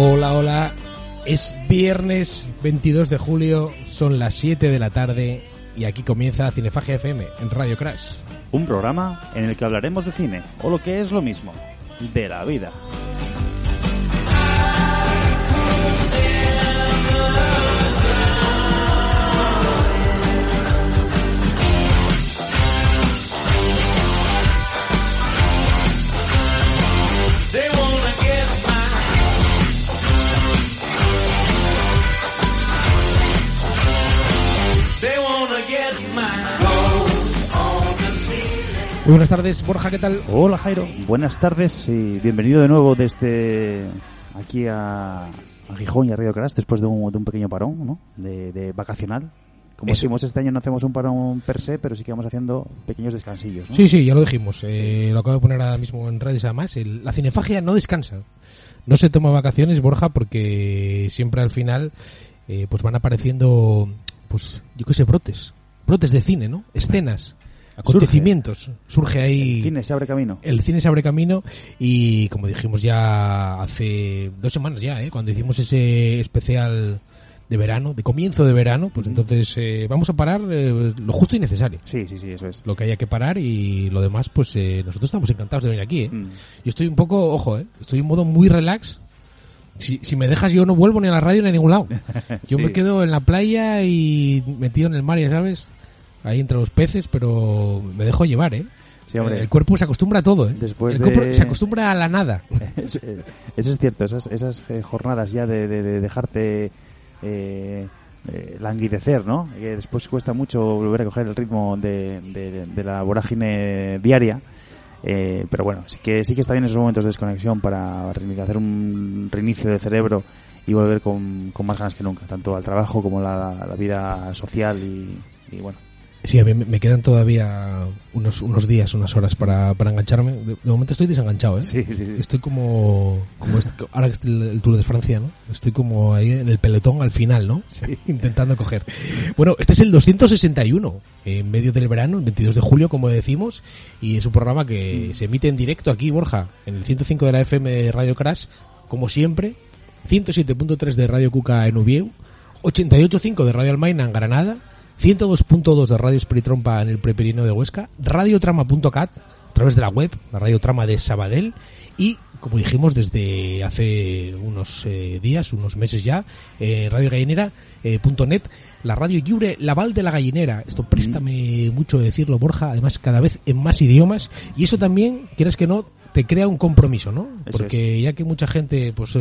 Hola, hola. Es viernes 22 de julio, son las 7 de la tarde y aquí comienza Cinefagia FM en Radio Crash. Un programa en el que hablaremos de cine, o lo que es lo mismo, de la vida. Muy buenas tardes, Borja, ¿qué tal? Hola Jairo, buenas tardes y bienvenido de nuevo desde aquí a, a Gijón y a Radio Crash después de un, de un pequeño parón, ¿no? De, de vacacional. Como Eso. decimos, este año no hacemos un parón per se, pero sí que vamos haciendo pequeños descansillos, ¿no? Sí, sí, ya lo dijimos. eh, Lo acabo de poner ahora mismo en redes además. el- la Cinefagia no descansa. No se toma vacaciones, Borja, porque siempre al final eh, pues van apareciendo, pues yo qué sé, brotes. Brotes de cine, ¿no? Escenas, acontecimientos. Surge, ahí... El cine se abre camino. El cine se abre camino y como dijimos ya hace dos semanas ya, ¿eh? cuando hicimos ese especial de verano, de comienzo de verano, pues entonces eh, vamos a parar eh, lo justo y necesario. Sí, sí, sí, eso es. Lo que haya que parar y lo demás, pues eh, nosotros estamos encantados de venir aquí. ¿eh? Mm. Yo estoy un poco, ojo, ¿eh? estoy en modo muy relax. Si, si me dejas yo no vuelvo ni a la radio ni a ningún lado. Yo Sí. me quedo en la playa y metido en el mar, ya sabes, ahí entre los peces, pero me dejo llevar, ¿eh? Sí, hombre. El cuerpo se acostumbra a todo, ¿eh? Después el cuerpo de- se acostumbra a la nada. Eso, eh, eso es cierto, esas, esas eh, jornadas ya de, de- de dejarte eh, eh, languidecer, ¿no? Que después cuesta mucho volver a coger el ritmo de, la vorágine diaria. Eh, pero bueno, sí que, sí que está bien esos momentos de desconexión para hacer un reinicio del cerebro y volver con, con más ganas que nunca, tanto al trabajo como a la, la vida social y, y bueno. Sí, a mí me- quedan todavía unos, unos días, unas horas para, para engancharme. De, de momento estoy desenganchado, ¿eh? Sí, sí, sí. Estoy como, como este- ahora que el, el Tour de Francia, ¿no? Estoy como ahí en el pelotón al final, ¿no? Intentando coger. Bueno, este es el 261, en medio del verano, el 22 de julio, como decimos, y es un programa que se emite en directo aquí, Borja, en el 105 de la FM de Radio Crash, como siempre, 107.3 de Radio Cuca en Ubieu, 88.5 de Radio Almaina en Granada, 102.2 de Radio Espiritrompa en el Preperino de Huesca, radiotrama.cat a través de la web, la radiotrama de Sabadell y, como dijimos desde hace unos eh, días, unos meses ya, eh, radiogallinera.net, la radio libre Laval de la Gallinera. Esto préstame mucho decirlo, Borja, además cada vez en más idiomas y eso también, quieras que no, te crea un compromiso, ¿no? Eso Porque ya que mucha gente, pues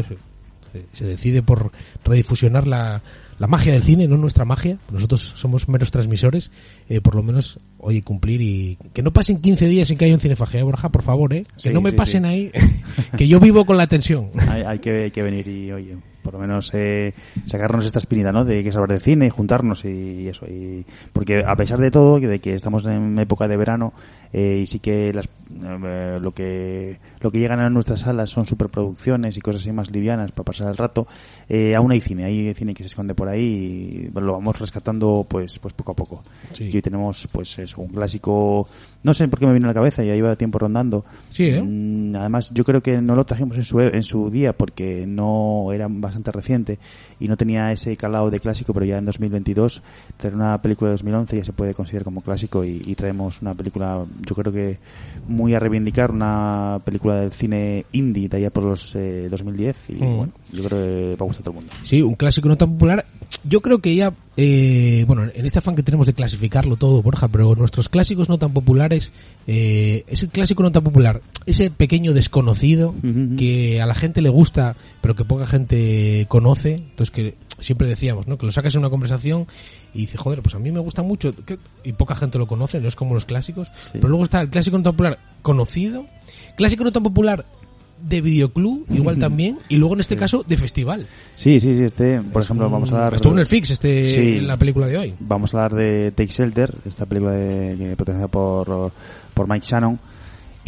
se- decide por redifusionar la, la magia del cine, no nuestra magia. Nosotros somos meros transmisores. eh, por lo menos, oye, cumplir y que no pasen 15 días sin que haya un cinefagia, ¿eh, Borja, por favor, ¿eh? Que Sí, no me sí, pasen sí. ahí, que yo vivo con la tensión. hay, hay que, hay que venir y, oye, por lo menos eh, sacarnos esta espinita, ¿no? De que es hablar de cine y juntarnos y, y eso. Y, porque a pesar de todo, de que estamos en época de verano eh, y sí que las, eh, lo que lo que llegan a nuestras salas son superproducciones y cosas así más livianas para pasar el rato, eh, aún hay cine, hay cine que se esconde por ahí y lo vamos rescatando pues pues poco a poco. Sí. Y hoy tenemos pues eso, un clásico, no sé por qué me viene a la cabeza, ya iba tiempo rondando. Sí, ¿eh? Mm, Además, yo creo que no lo trajimos en su, en su día porque no era bastante reciente y no tenía ese calado de clásico, pero ya en 2022 traer una película de 2011 ya se puede considerar como clásico y, y traemos una película, yo creo que muy a reivindicar, una película del cine indie de allá por los eh, 2010 y Mm. bueno, yo creo que va a gustar a todo el mundo. Sí, un clásico no tan popular yo creo que ya, eh, bueno, en este afán que tenemos de clasificarlo todo, Borja, pero nuestros clásicos no tan populares, eh, ese clásico no tan popular, ese pequeño desconocido que a la gente le gusta, pero que poca gente conoce, entonces que siempre decíamos, ¿no? Que lo sacas en una conversación y dices, joder, pues a mí me gusta mucho, que- y poca gente lo conoce, no es como los clásicos, pero luego está el clásico no tan popular conocido, clásico no tan popular de videoclub, igual también, y luego en este caso de festival. Sí, sí, sí, este, por ejemplo, vamos a dar... Estuvo en el Fix este, Sí. la película de hoy. Vamos a hablar de Take Shelter, esta película de, protagonizada por, por Mike Shannon.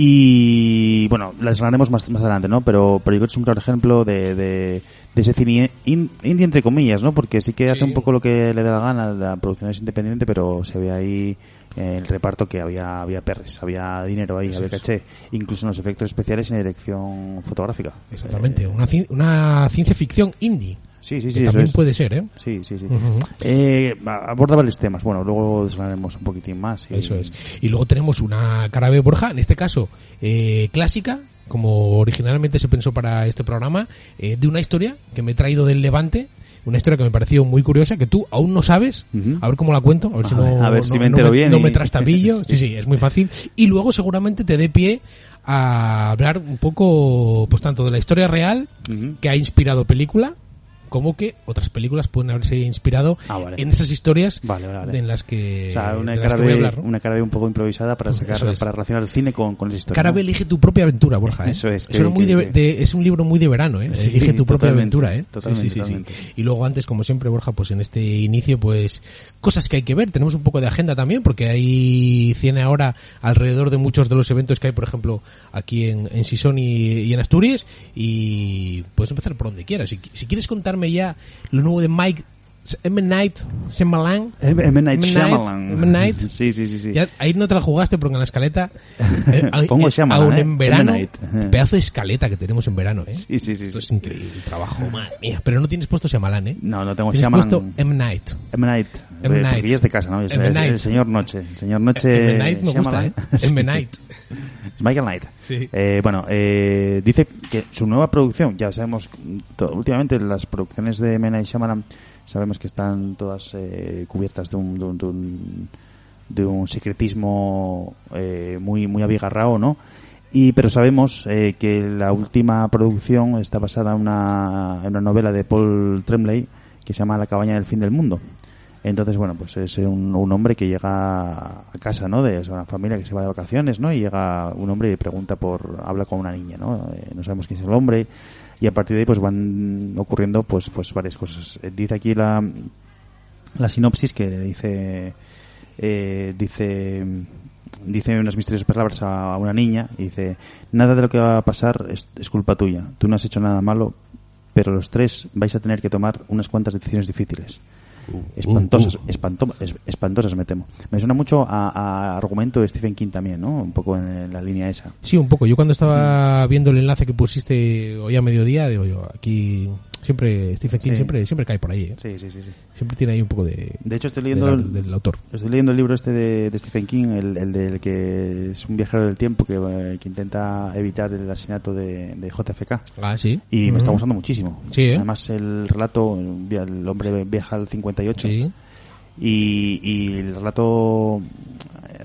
Y bueno, la hablaremos más, más adelante, ¿no? Pero, pero yo creo que es un claro ejemplo de, de, de ese cine in- indie, entre comillas, ¿no? Porque sí que hace un poco lo que le da la gana, la producción es independiente, pero se ve ahí el reparto que había, había perres, había dinero ahí, Eso había es. caché, incluso en los efectos especiales y en la dirección fotográfica. Exactamente, una, ci- una ciencia ficción indie. Sí, sí, sí, también es. puede ser, ¿eh? Sí, sí, sí. Ujú. Eh, aborda varios temas. Bueno, luego desgranaremos un poquitín más. y- Eso es. Y luego tenemos una cara B Borja, en este caso eh, clásica, como originalmente se pensó para este programa, eh, de una historia que me he traído del Levante, una historia que me pareció muy curiosa, que tú aún no sabes, a ver cómo la cuento, a ver si A no, ver- a ver no- si me no entero bien no y- me trastabillo. sí, sí, es muy fácil. Y luego seguramente te dé pie a hablar un poco, pues tanto de la historia real, que ha inspirado película, como que otras películas pueden haberse inspirado Ah, vale. en esas historias Vale, vale. en las que, O sea, una cara, que B, hablar, ¿no? una cara B un poco improvisada para sacar, es. para relacionar el cine con, con esa historia. Cara elige tu propia aventura, Borja. ¿eh? Eso es, que- Eso era muy que- de- de- es un libro muy de verano, ¿eh? Sí, elige tu propia aventura, ¿eh? totalmente, Sí, sí, sí, sí. totalmente. Y luego antes, como siempre, Borja, pues en este inicio, pues cosas que hay que ver. Tenemos un poco de agenda también, porque hay cine ahora alrededor de muchos de los eventos que hay, por ejemplo, aquí en, en Sison y, y en Asturias. Y puedes empezar por donde quieras. Si, si quieres contarme ya lo nuevo de Mike M. Night Shyamalan, M. M. Night. Shyamalan. M. Night. Sí, sí, sí. sí. ya, ahí no te la jugaste porque en la escaleta eh, Pongo eh, Shyamalan, aún ¿eh? en verano pedazo de escaleta que tenemos en verano ¿eh? Sí, sí, sí, esto sí. es increíble trabajo madre mía pero no tienes puesto Shyamalan ¿eh? No, no tengo Tienes Shyamalan. puesto M. Night M. Night. M. Eh, Night. Es de casa, ¿no? Es, M. es Night. el señor Noche. El señor Noche. M. Night me gusta. ¿eh? M. Night Michael Knight. Sí. Eh, bueno, eh, dice que su nueva producción, ya sabemos, últimamente las producciones de Mena y Shyamalan sabemos que están todas eh, cubiertas de un, de un, de un, de un secretismo eh, muy, muy abigarrado, ¿no? Y, pero sabemos eh, que la última producción está basada en una, en una novela de Paul Tremblay que se llama La cabaña del fin del mundo. Entonces, bueno, pues es un, un hombre que llega a casa, ¿no? De una familia que se va de vacaciones, ¿no? Y llega un hombre y pregunta por, habla con una niña, ¿no? Eh, no sabemos quién es el hombre y a partir de ahí pues van ocurriendo pues pues varias cosas. Eh, Dice aquí la, la sinopsis que dice eh, dice dice unas misteriosas palabras a, a una niña y dice nada de lo que va a pasar es, es culpa tuya tú no has hecho nada malo pero los tres vais a tener que tomar unas cuantas decisiones difíciles espantosas uh. espanto- es- espantosas me temo. Me suena mucho a, a argumento de Stephen King también no un poco en la línea esa. Sí un poco. Yo cuando estaba viendo el enlace que pusiste hoy a mediodía digo yo aquí siempre Stephen King Sí. siempre siempre cae por ahí ¿eh? sí sí sí sí siempre tiene ahí un poco de de hecho estoy leyendo el- del autor Estoy leyendo el libro este de, de Stephen King, el, el del que es un viajero del tiempo que, eh, que intenta evitar el asesinato de, de JFK. ah sí Y me está gustando muchísimo. Sí, ¿eh? Además, el relato, el hombre viaja al 58 sí y, y el relato,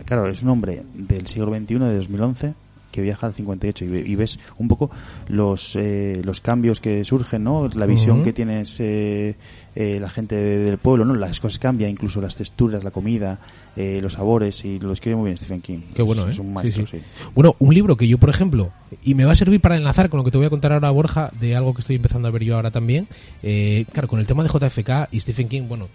claro, es un hombre del siglo XXI, de 2011, que viaja al 58 y, y ves un poco los eh, los cambios que surgen, ¿no? La visión que tienes eh, eh, la gente de- del pueblo, ¿no? Las cosas cambian, incluso las texturas, la comida, eh, los sabores y lo escribe muy bien Stephen King. Qué bueno, es, ¿eh? es un Sí, maestro, sí. sí. Bueno, un libro que yo, por ejemplo, y me va a servir para enlazar con lo que te voy a contar ahora, Borja, de algo que estoy empezando a ver yo ahora también. Eh, claro, con el tema de JFK y Stephen King, bueno,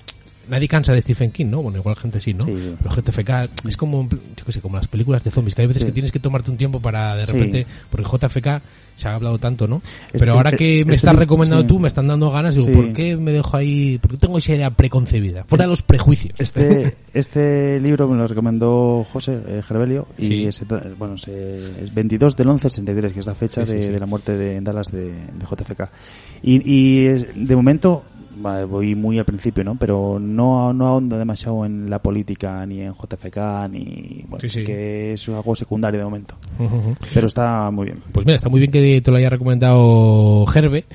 nadie cansa de Stephen King, ¿no? Bueno, igual gente sí, ¿no? Sí, sí. Pero JFK es como, yo qué sé, como las películas de zombies, que hay veces Sí. que tienes que tomarte un tiempo para de Sí. repente, porque JFK se ha hablado tanto, ¿no? Este- Pero ahora este- que me este estás recomendando sí. tú, me están dando ganas, digo, Sí. ¿por qué me dejo ahí? ¿Por qué tengo esa idea preconcebida? Fuera de los prejuicios. Este, este libro me lo recomendó José eh, Gervelio y Sí. es, bueno, se- es 22 del 11 del 63, que es la fecha Sí, sí, de, sí. de la muerte de, en Dallas de, de JFK. Y, y es- de momento voy muy al principio, ¿no? Pero no, no ahonda demasiado en la política, ni en JFK, ni... Bueno, Sí, sí. que es algo secundario de momento. Pero está muy bien. Pues mira, está muy bien que te lo haya recomendado Gerbe,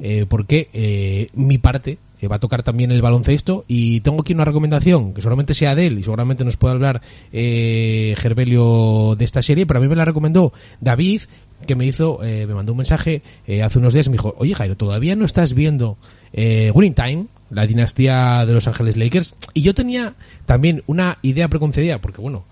eh, porque eh, mi parte eh, va a tocar también el baloncesto y tengo aquí una recomendación que seguramente sea de él y seguramente nos puede hablar eh, Gerbelio de esta serie, pero a mí me la recomendó David que me hizo, eh, me mandó un mensaje eh, hace unos días y me dijo, oye Jairo, ¿todavía no estás viendo eh, Winning Time? La dinastía de Los Ángeles Lakers. Y yo tenía también una idea preconcebida, porque bueno,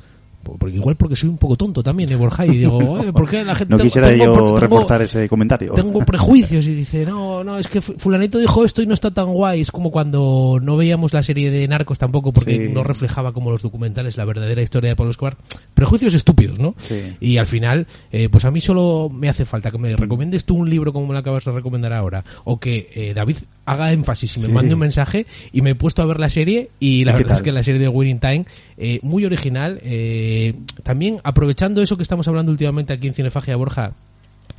porque igual porque soy un poco tonto también, ¿eh, Borja? Y digo, "Oye, ¿por qué la gente... No tengo- quisiera tengo- yo tengo- reforzar ese comentario. tengo prejuicios y dice, no, no, es que fu- fulanito dijo esto y no está tan guay. Es como cuando no veíamos la serie de Narcos tampoco porque Sí. no reflejaba como los documentales la verdadera historia de Pablo Escobar. Prejuicios estúpidos, ¿no? Sí. Y al final, eh, pues a mí solo me hace falta que me recomiendes tú un libro como me lo acabas de recomendar ahora o que eh, David haga énfasis y me Sí. mande un mensaje y me he puesto a ver la serie y la ¿Y qué verdad es que la serie de Winning Time eh, muy original eh, también aprovechando eso que estamos hablando últimamente aquí en Cinefagia Borja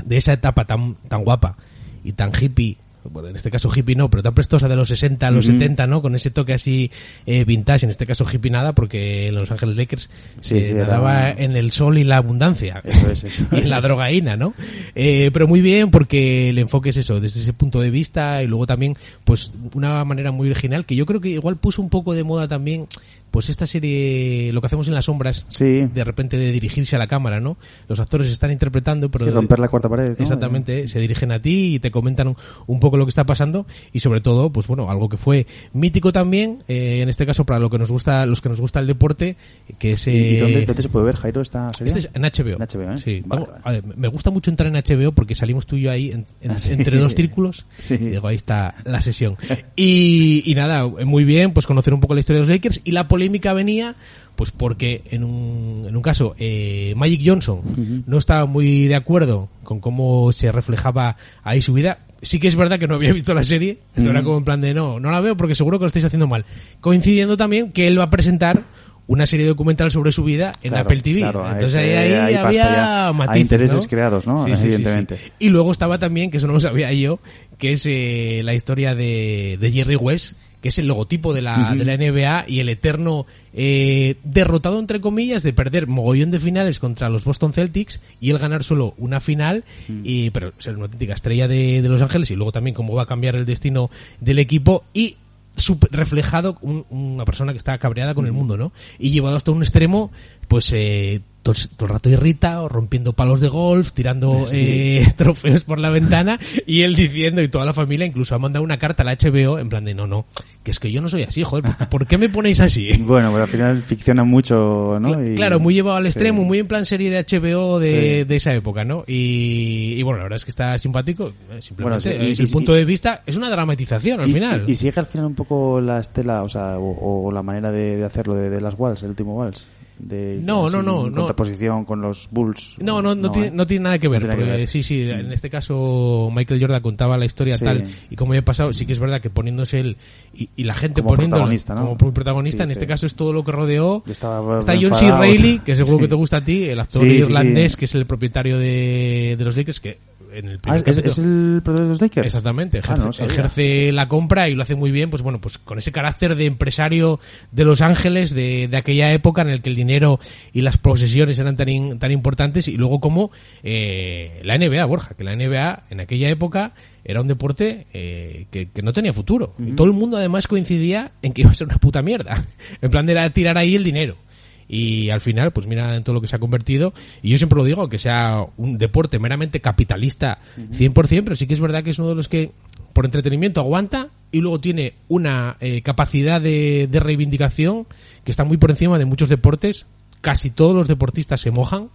de esa etapa tan, tan guapa y tan hippie, bueno, en este caso hippie no, pero tan prestosa de los 60 a los Ujú. 70, ¿no? Con ese toque así eh, vintage, en este caso hippie nada, porque en Los Ángeles Lakers Sí, se sí, era- nadaba en el sol y la abundancia. Eso es, eso y en la drogaína, ¿no? Eh, pero muy bien porque el enfoque es eso, desde ese punto de vista y luego también, pues, una manera muy original que yo creo que igual puso un poco de moda también, pues esta serie, lo que hacemos en las sombras, Sí. de repente de dirigirse a la cámara, ¿no? Los actores están interpretando, pero Sí, romper la cuarta pared. ¿no? Exactamente, se dirigen a ti y te comentan un, un poco lo que está pasando y sobre todo, pues bueno, algo que fue mítico también, eh, en este caso para lo que nos gusta, los que nos gusta el deporte, que es ¿Y, y eh, dónde, dónde se puede ver, Jairo, esta serie? este es en HBO. En HBO, ¿eh? Sí. Vale, vale. a ver, me gusta mucho entrar en HBO porque salimos tú y yo ahí en- en- Ah, sí. entre dos círculos. Sí. Y digo, ahí está la sesión. Y, y nada, muy bien, pues conocer un poco la historia de los Lakers. Y la polémica venía, pues porque en un, en un caso, eh, Magic Johnson no estaba muy de acuerdo con cómo se reflejaba ahí su vida. Sí que es verdad que no había visto la serie. Esto era como en plan de no, no la veo porque seguro que lo estáis haciendo mal. Coincidiendo también que él va a presentar una serie documental sobre su vida en Claro, Apple TV. claro, Entonces ahí, ahí había ya. Hay intereses ¿no? creados, ¿no? Evidentemente. Y luego estaba también, que eso no lo sabía yo, que es eh, la historia de, de Jerry West, que es el logotipo de la, de la NBA y el eterno eh, derrotado, entre comillas, de perder mogollón de finales contra los Boston Celtics y él ganar solo una final, y pero ser una auténtica estrella de, de Los Ángeles y luego también cómo va a cambiar el destino del equipo y reflejado un- una persona que está cabreada con el mundo, ¿no? Y llevado hasta un extremo, pues eh, todo, todo el rato irrita, o rompiendo palos de golf, tirando Sí. eh, trofeos por la ventana y él diciendo y toda la familia incluso ha mandado una carta a la HBO en plan de no, no, que es que yo no soy así, joder, ¿por- ¿por qué me ponéis así? Bueno, pero al final ficciona mucho, ¿no? Y- Claro, muy llevado al sí. extremo, muy en plan serie de HBO de, Sí. de esa época, ¿no? Y, y bueno, la verdad es que está simpático, eh, simplemente Bueno, y- el punto de vista, es una dramatización al final. y- y sigue al final un poco la estela, o sea, o, o la manera de, de hacerlo de, de las Walls, el último Walls. De, No, no, no, no. contraposición con los Bulls. No, no, no, tiene, ¿eh? no tiene nada que ver. No que. Sí, sí, en este caso Michael Jordan contaba la historia Sí. tal y como había pasado, sí que es verdad que poniéndose él y, y la gente Como poniéndolo protagonista, ¿no? como protagonista, Sí, en este caso es todo lo que rodeó. Estaba Está John C. Reilly, que seguro que te gusta a ti, el actor irlandés que es el propietario de, de los Lakers, que en el Ah, ¿es, el productor de los Lakers? Exactamente, Ah, ejerce, no la compra y lo hace muy bien, pues bueno, pues con ese carácter de empresario de Los Ángeles de, de aquella época en el que el dinero y las posesiones eran tan, in- tan importantes y luego como eh, la NBA, Borja, que la NBA en aquella época era un deporte eh, que, que no tenía futuro. Y todo el mundo además coincidía en que iba a ser una puta mierda. En plan era tirar ahí el dinero. Y al final, pues mira en todo lo que se ha convertido. Y yo siempre lo digo, que sea un deporte meramente capitalista 100%, pero sí que es verdad que es uno de los que por entretenimiento aguanta y luego tiene una eh, capacidad de, de reivindicación que está muy por encima de muchos deportes. Casi todos los deportistas se mojan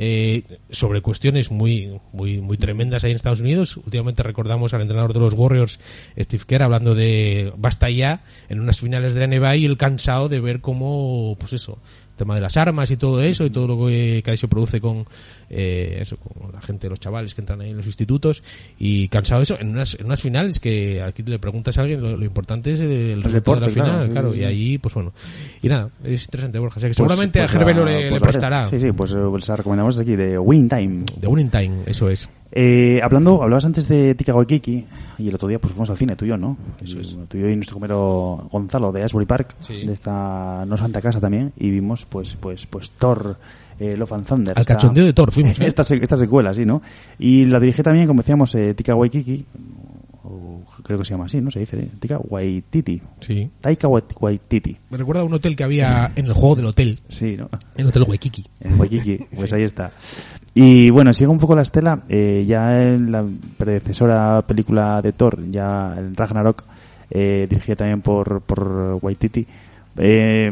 eh, sobre cuestiones muy, muy, muy tremendas ahí en Estados Unidos. Últimamente recordamos al entrenador de los Warriors, Steve Kerr, hablando de basta ya en unas finales de la NBA y el cansado de ver cómo, pues eso, el tema de las armas y todo eso y todo lo que, que ahí se produce con, eh, eso, con la gente, los chavales que entran ahí en los institutos y cansado de eso en unas, en unas finales que aquí le preguntas a alguien, lo, lo importante es el, resultado deporte, de la claro, final, sí, claro, sí, y ahí, pues bueno, y nada, es interesante, Borja, o sea que Pues- seguramente pues a Gerbelo le, pues prestará. Sí, sí, pues, eh, pues la recomendamos aquí, de Win Time. De Winning Time, eso es. Eh, hablando, hablabas antes de Tika Waikiki y el otro día pues fuimos al cine, tú y yo, ¿no? Eso es. Tú y yo y nuestro compañero Gonzalo de Asbury Park, Sí. de esta no santa casa también, y vimos pues pues pues Thor, eh, Love and Thunder. Al esta- cachondeo de Thor fuimos, ¿eh? esta, esta secuela, sí, ¿no? Y la dirige también, como decíamos, eh, Tika Waikiki, o creo que se llama así, ¿no? Se dice, ¿eh? Taika Waititi. Sí. Taika Wait- Waititi. Me recuerda a un hotel que había en el juego del hotel, Sí, ¿no? en el Hotel Waikiki. En Waikiki, pues ahí está. Y bueno, sigue un poco la estela, eh, ya en la predecesora película de Thor, ya en Ragnarok, eh, dirigida también por, por Waititi, eh,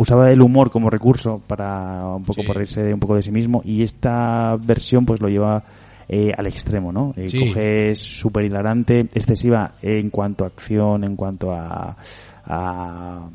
usaba el humor como recurso para un poco Sí. por reírse un poco de sí mismo y esta versión pues lo lleva eh, al extremo, ¿no? Eh, Sí. Coge es súper hilarante, excesiva en cuanto a acción, en cuanto a, a,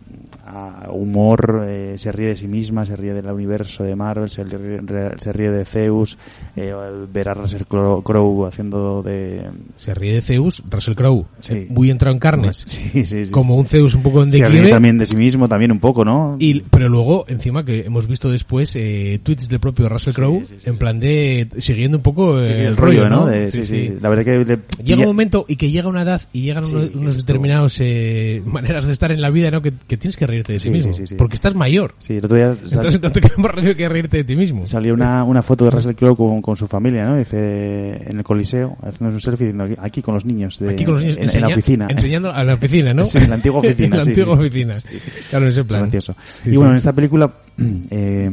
a humor, eh, se ríe de sí misma, se ríe del universo de Marvel, se ríe, se ríe de Zeus, eh, el ver a Russell Crowe haciendo de... Se ríe de Zeus, Russell Crowe, Sí. muy entrado en carnes, Sí, sí, como un Zeus un poco en se ríe declive. también de sí mismo, también un poco, ¿no? Y, pero luego, encima, que hemos visto después eh, tweets del propio Russell Crowe, en plan de siguiendo un poco eh, sí, el rollo, ¿no? De- sí, sí, La verdad que le Llega un momento y que llega una edad y llegan unos, unos determinados eh, maneras de estar en la vida, ¿no? Que, que tienes que reírte de Sí, mismo. sí, sí, sí. Porque estás mayor. Sí, el otro día sal- Entonces no te queda más que reírte de ti mismo. salió una, una foto de Russell Crowe con, con su familia, ¿no? Dice, en el coliseo, haciendo un selfie diciendo aquí, con los niños, de, Aquí con los niños en, en la oficina. Enseñando a la oficina, ¿no? Sí, en la antigua oficina, en la antigua oficina. Claro, en ese Es plan. y bueno, en esta película, eh,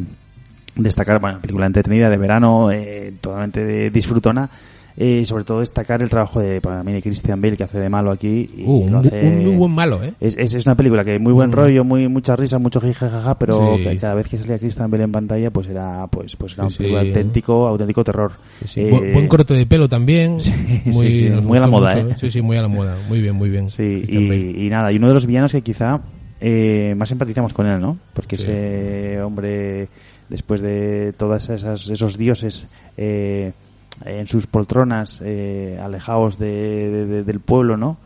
destacar, bueno, película entretenida de verano, eh, totalmente de- disfrutona, eh, sobre todo destacar el trabajo de, para mí, de Christian Bale, que hace de malo aquí. Y Uh, lo un, hace- un muy buen malo, ¿eh? es, es, es una película que muy buen Mm. rollo, muy mucha risa, mucho jijajaja, pero Sí. que cada vez que salía Christian Bale en pantalla, pues era pues pues era Sí, una película sí. auténtico, auténtico terror. Sí, sí. Eh, Bu- buen corte de pelo también. Muy, muy a la moda, mucho, ¿eh? Sí, sí, muy a la moda. Muy bien, muy bien. Sí, y, y nada, y uno de los villanos que quizá eh, más empatizamos con él, ¿no? Porque Sí. ese hombre, después de todas esas esos dioses eh, en sus poltronas, eh, alejados de, de- de- del pueblo, ¿no?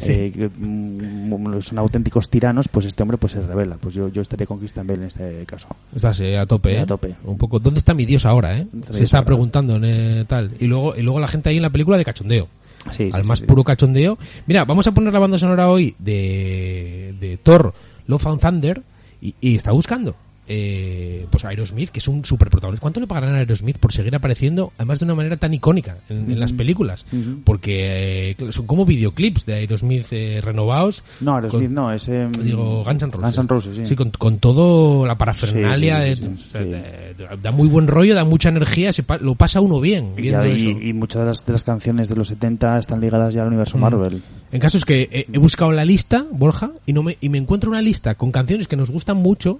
Sí. Eh, que, mm, son auténticos tiranos, pues este hombre pues se revela. Pues yo, yo estaría con Christian Bale en este caso. Estás eh, a tope, ¿eh? A tope. Un poco. ¿Dónde está mi Dios ahora, eh? ¿Dónde está mi Se está ahora? preguntando, eh, tal. Y luego, y luego la gente ahí en la película de cachondeo. Sí, al más puro cachondeo. Mira, vamos a poner la banda sonora hoy de, de Thor, Love and Thunder, y, y está buscando. Eh, pues Aerosmith, que es un super protagonista. ¿Cuánto le pagarán a Aerosmith por seguir apareciendo, además de una manera tan icónica en, en las películas? Porque eh, son como videoclips de Aerosmith eh, renovados. No, Aerosmith Con- no, es... em, Digo, Guns N' Roses. Guns N' Roses, sí. con, con todo la parafernalia. Sí, sí, sí, sí, o sea, sí. da muy buen rollo, da mucha energía, se pa- lo pasa uno bien Y, muchas de las, de las canciones de los 70 están ligadas ya al universo Mm. Marvel. En caso es que eh, he buscado la lista, Borja, y no me y me encuentro una lista con canciones que nos gustan mucho.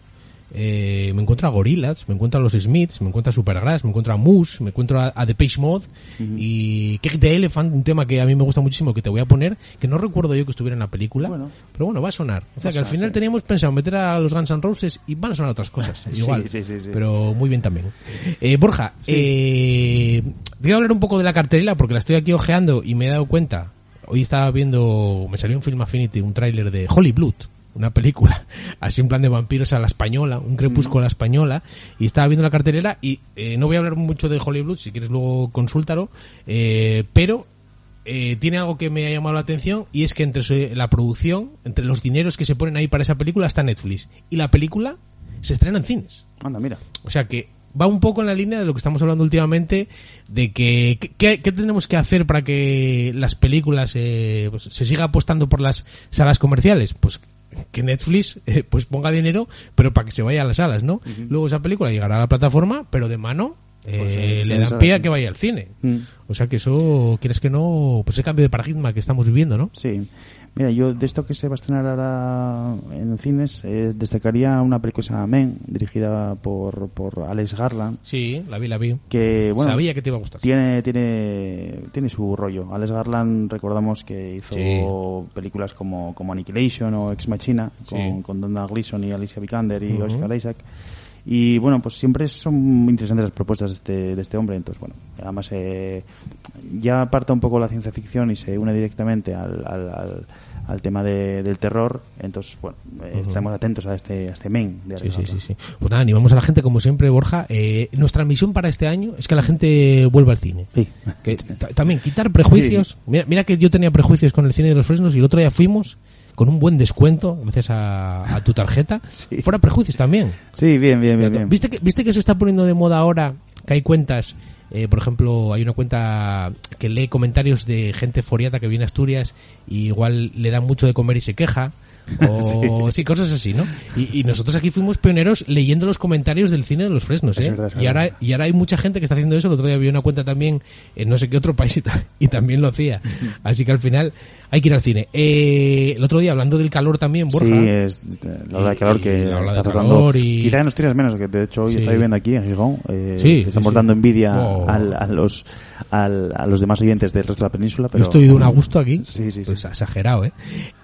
Eh, me encuentro a Gorillaz, me encuentro a los Smiths, me encuentro a Supergrass, me encuentro a Moose, me encuentro a, a The Page Mod y Kick the Elephant, un tema que a mí me gusta muchísimo que te voy a poner, que no recuerdo yo que estuviera en la película, Bueno. pero bueno, va a sonar. O sea que al final sí. teníamos pensado meter a los Guns N' Roses y van a sonar otras cosas, igual. sí, sí, sí. Pero muy bien también. Eh, Borja, eh, voy a hablar un poco de la cartelera porque la estoy aquí ojeando y me he dado cuenta. Hoy estaba viendo, me salió en Film Affinity un tráiler de Holy Blood, una película así en plan de vampiros a la española, un crepúsculo a la española, y estaba viendo la cartelera y eh, no voy a hablar mucho de Holy Blood, si quieres luego consúltalo, eh, pero eh, tiene algo que me ha llamado la atención y es que entre su- la producción, entre los dineros que se ponen ahí para esa película está Netflix y la película se estrena en cines. Anda, mira. O sea que va un poco en la línea de lo que estamos hablando últimamente, de que qué tenemos que hacer para que las películas eh, pues, se siga apostando por las salas comerciales. Pues que Netflix eh, pues ponga dinero, pero para que se vaya a las salas, ¿no? Luego esa película llegará a la plataforma, pero de mano eh, Pues, eh, le salas, dan pie a que vaya al cine. Mm. O sea que eso, quieres que no, pues ese cambio de paradigma que estamos viviendo, ¿no? Sí. Mira, yo de esto que se va a estrenar ahora en cines, eh, destacaría una película Men, dirigida por, por Alex Garland, Sí, la vi, la vi. que, bueno, Sabía que te iba a gustar. tiene, tiene, tiene su rollo. Alex Garland, recordamos que hizo Sí. películas como, como Annihilation o Ex Machina, con, Sí. con Donald Gleason y Alicia Vikander y Ujú. Oscar Isaac. Y bueno, pues siempre son interesantes las propuestas de este, de este hombre. Entonces, bueno, además eh, ya aparta un poco la ciencia ficción y se une directamente al, al, al, al tema de- del terror. Entonces, bueno, eh, estaremos atentos a este, a este men de Sí, sí, sí, sí. Pues nada, animamos a la gente, como siempre, Borja. Eh, nuestra misión para este año es que la gente vuelva al cine. Sí. Que, ta- también quitar prejuicios. Mira, mira que yo tenía prejuicios con el cine de los fresnos y el otro día fuimos con un buen descuento, gracias a, a tu tarjeta. Sí. Fuera prejuicios también. Sí, bien, bien, bien, bien. ¿Viste que, ¿Viste que se está poniendo de moda ahora que hay cuentas eh, por ejemplo, hay una cuenta que lee comentarios de gente foriata que viene a Asturias y igual le da mucho de comer y se queja. O sí, cosas así, ¿no? Y, y nosotros aquí fuimos pioneros leyendo los comentarios del cine de los fresnos, Es ¿eh? verdad, y, ahora, y ahora hay mucha gente que está haciendo eso. El otro día había una cuenta también en no sé qué otro país y, ta- y también lo hacía. Así que al final hay que ir al cine. Eh, el otro día, hablando del calor también, Borja. Sí, es eh, la ola de calor que está de tratando. y- Quizá en Asturias menos, que de hecho hoy Sí. está viviendo aquí en Gijón. Eh, Sí, estamos sí, dando envidia Oh. al- a, los, al- a los demás oyentes del resto de la península. Yo Pero, estoy de un a gusto aquí. Sí, sí, sí. Pues exagerado, ¿eh?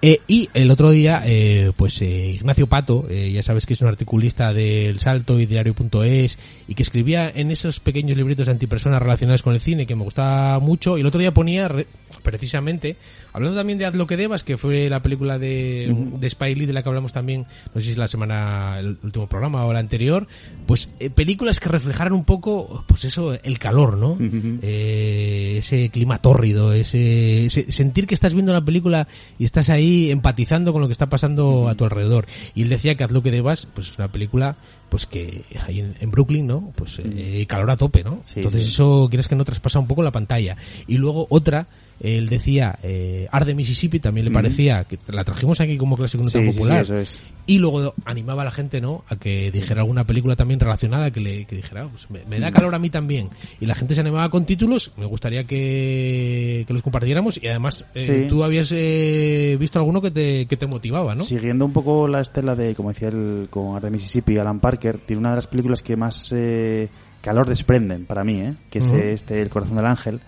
Eh, Y el otro día, eh, pues Ignacio Pato, ya sabes que es un articulista del Salto y Diario.es y que escribía en esos pequeños libritos de antipersonas relacionadas con el cine que me gustaba mucho. Y el otro día ponía, re- precisamente, hablando también de Haz lo que debas, que fue la película de, de Spike Lee de la que hablamos también, no sé si es la semana, el último programa o la anterior, pues eh, películas que reflejaran un poco, pues eso, el calor, ¿no? Eh, ese clima tórrido, ese, ese- sentir que estás viendo una película y estás ahí empatizando con lo que está pasando a tu alrededor. Y él decía que Haz lo que debas, pues es una película pues que ahí en, en Brooklyn, ¿no? Pues eh, calor a tope, ¿no? Sí, Entonces sí. eso quieres que no traspasa un poco la pantalla. Y luego otra, él decía eh, Arde Mississippi, también le parecía, que la trajimos aquí como clásico Sí, sí, sí, popular. eso es. Y luego animaba a la gente, ¿no? A que dijera alguna película también relacionada, que le que dijera, "Ah, pues me, me da calor a mí también. Y la gente se animaba con títulos, me gustaría que, que los compartiéramos. Y además, eh, Sí. tú habías eh, visto alguno que te, que te motivaba, ¿no? Siguiendo un poco la estela de, como decía el, con Art de Mississippi, Alan Parker, tiene una de las películas que más eh, calor desprenden para mí, ¿eh? que es este El corazón del ángel.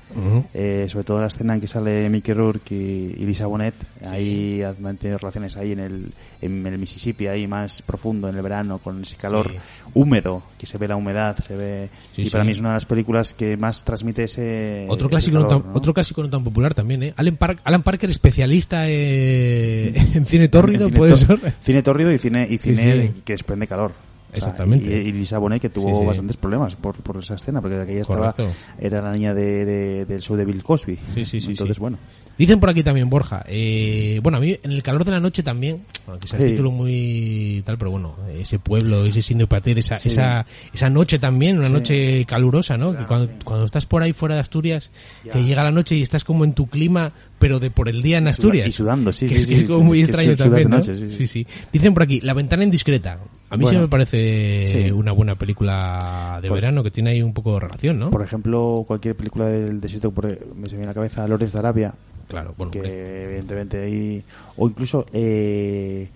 Eh, sobre todo la escena en que sale Mickey Rourke y, y Lisa Bonet, ahí han mantenido relaciones ahí en el, en el Mississippi, ahí más profundo en el verano, con ese calor Sí. húmedo, que se ve la humedad, se ve... Sí, y para mí es una de las películas que más transmite ese... Otro ese clásico, no calor, tan, ¿no? otro clásico no tan popular también, ¿eh? Alan, Park- Alan Parker, especialista eh, en cine tórrido, En cine puede ser. Cine tórrido y cine, y cine que desprende calor. O sea, Exactamente. y, Lisa Bonet que tuvo Sí, sí. bastantes problemas por, por esa escena, porque aquella estaba, Correcto. era la niña de, de- del show de Bill Cosby. Sí, sí, sí, Entonces, sí. bueno. Dicen por aquí también, Borja. eh, bueno, a mí en el calor de la noche también, aunque sea el título muy tal, pero bueno, ese pueblo, ese Sindo Pater, esa, esa, esa noche también, una noche calurosa, ¿no? Claro, cuando, estás por ahí fuera de Asturias, Ya. que llega la noche y estás como en tu clima, pero de por el día en Asturias. Y sudando, sí, que sí, es, sí, que es como sí, muy es extraño también, ¿no? noche, sí, sí. sí, Dicen por aquí, La ventana indiscreta. A mí sí Bueno. me parece Sí. una buena película de Por- verano que tiene ahí un poco de relación, ¿no? Por ejemplo, cualquier película del desierto, por- me se viene a la cabeza Lores de Arabia, claro, bueno, que hombre. evidentemente ahí... O incluso eh,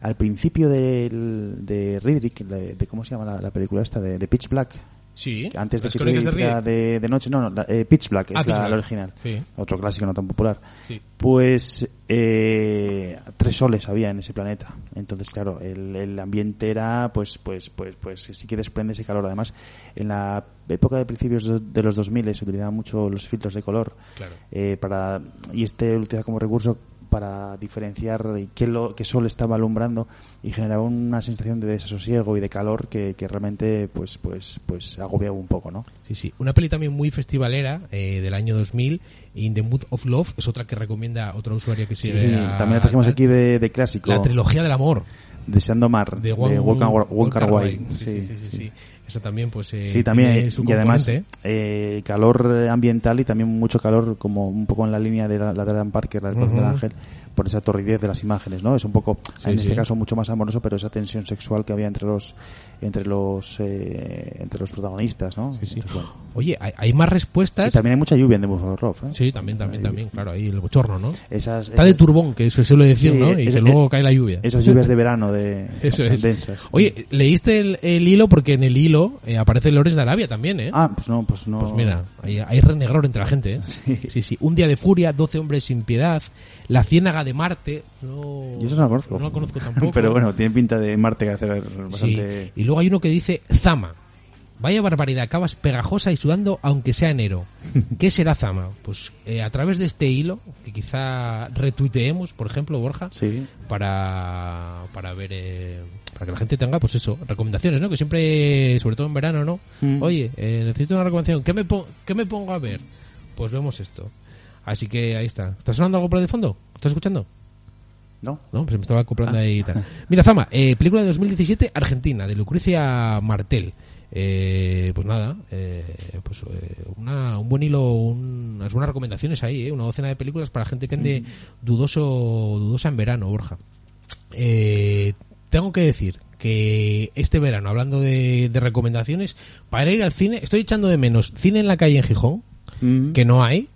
al principio del, de Riddick, de, de- ¿cómo se llama la, la película esta? De, de Pitch Black. Sí. Antes de que se de de, de noche, no, no, la- eh, Pitch Black Ah, es Pitch la, Black. la original. Sí. Otro clásico no tan popular. Sí. Pues eh, tres soles había en ese planeta. Entonces, claro, el, el ambiente era, pues, pues, pues, pues sí que desprende ese calor. Además, en la época de principios de, de los 2000 se utilizaban mucho los filtros de color. Claro. eh, para y este lo utiliza como recurso para diferenciar qué, lo, qué sol estaba alumbrando y generaba una sensación de desasosiego y de calor que, que realmente pues pues pues agobiaba un poco, ¿no? Sí, sí. Una peli también muy festivalera eh, del año 2000, In the Mood of Love, es otra que recomienda otro usuario que Sí, también la trajimos aquí de, de clásico. La trilogía del amor Deseando Mar, de de Wong, Wong Kar- Wong Wong Kar Kar Wai. Wai. Sí, Sí, sí, sí, sí, sí. sí. Eso también, pues. eh, Sí, también. su Y además, eh, calor ambiental y también mucho calor, como un poco en la línea de la, la de Alan Parker, la Ujú. Ángel, por esa torridez de las imágenes, ¿no? Es un poco, Sí, en este sí. caso, mucho más amoroso, pero esa tensión sexual que había entre los entre los eh, entre los protagonistas, ¿no? Sí, sí. Entonces, bueno. Oye, hay, hay más Y respuestas. también hay mucha lluvia en The of Love, ¿eh? Sí, también, también, también. Claro, ahí el bochorno, ¿no? Esas, Está de turbón, que eso se suele decir, ¿no? Y es- que es- luego cae la lluvia. Esas lluvias de verano de Eso es. densas. Oye, leíste el, el hilo porque en el hilo eh, aparece Lores de Arabia también, ¿eh? Ah, pues no, pues no. Pues mira, hay, hay renegror entre la gente, ¿eh? Sí. sí, sí. Un día de furia, 12 hombres sin piedad, La ciénaga de Marte. No, Yo eso no lo conozco. No lo conozco tampoco. Pero bueno, tiene pinta de Marte que hacer Sí. bastante... Y luego hay uno que dice Zama. Vaya barbaridad, acabas pegajosa y sudando aunque sea enero. ¿Qué será Zama? Pues eh, a través de este hilo, que quizá retuiteemos, por ejemplo, Borja, Sí. para, para ver, eh, para que la gente tenga, pues eso, recomendaciones, ¿no? Que siempre, sobre todo en verano, ¿no? Mm. Oye, eh, necesito una recomendación. ¿Qué me, ¿Qué me pongo a ver? Pues vemos esto. Así que ahí está. ¿Está sonando algo por ahí de fondo? ¿Estás escuchando? ¿No? No, pues me estaba acoplando Ah. ahí y tal. Mira, Zama, eh, película de 2017, Argentina, de Lucrecia Martel. Eh, pues nada, eh, pues eh, una, un buen hilo, un- unas buenas recomendaciones ahí, ¿eh? una docena de películas para gente que ande dudoso, dudosa en verano, Borja. Eh, tengo que decir que este verano, hablando de, de recomendaciones, para ir al cine, estoy echando de menos cine en la calle en Gijón, Mm. que no hay.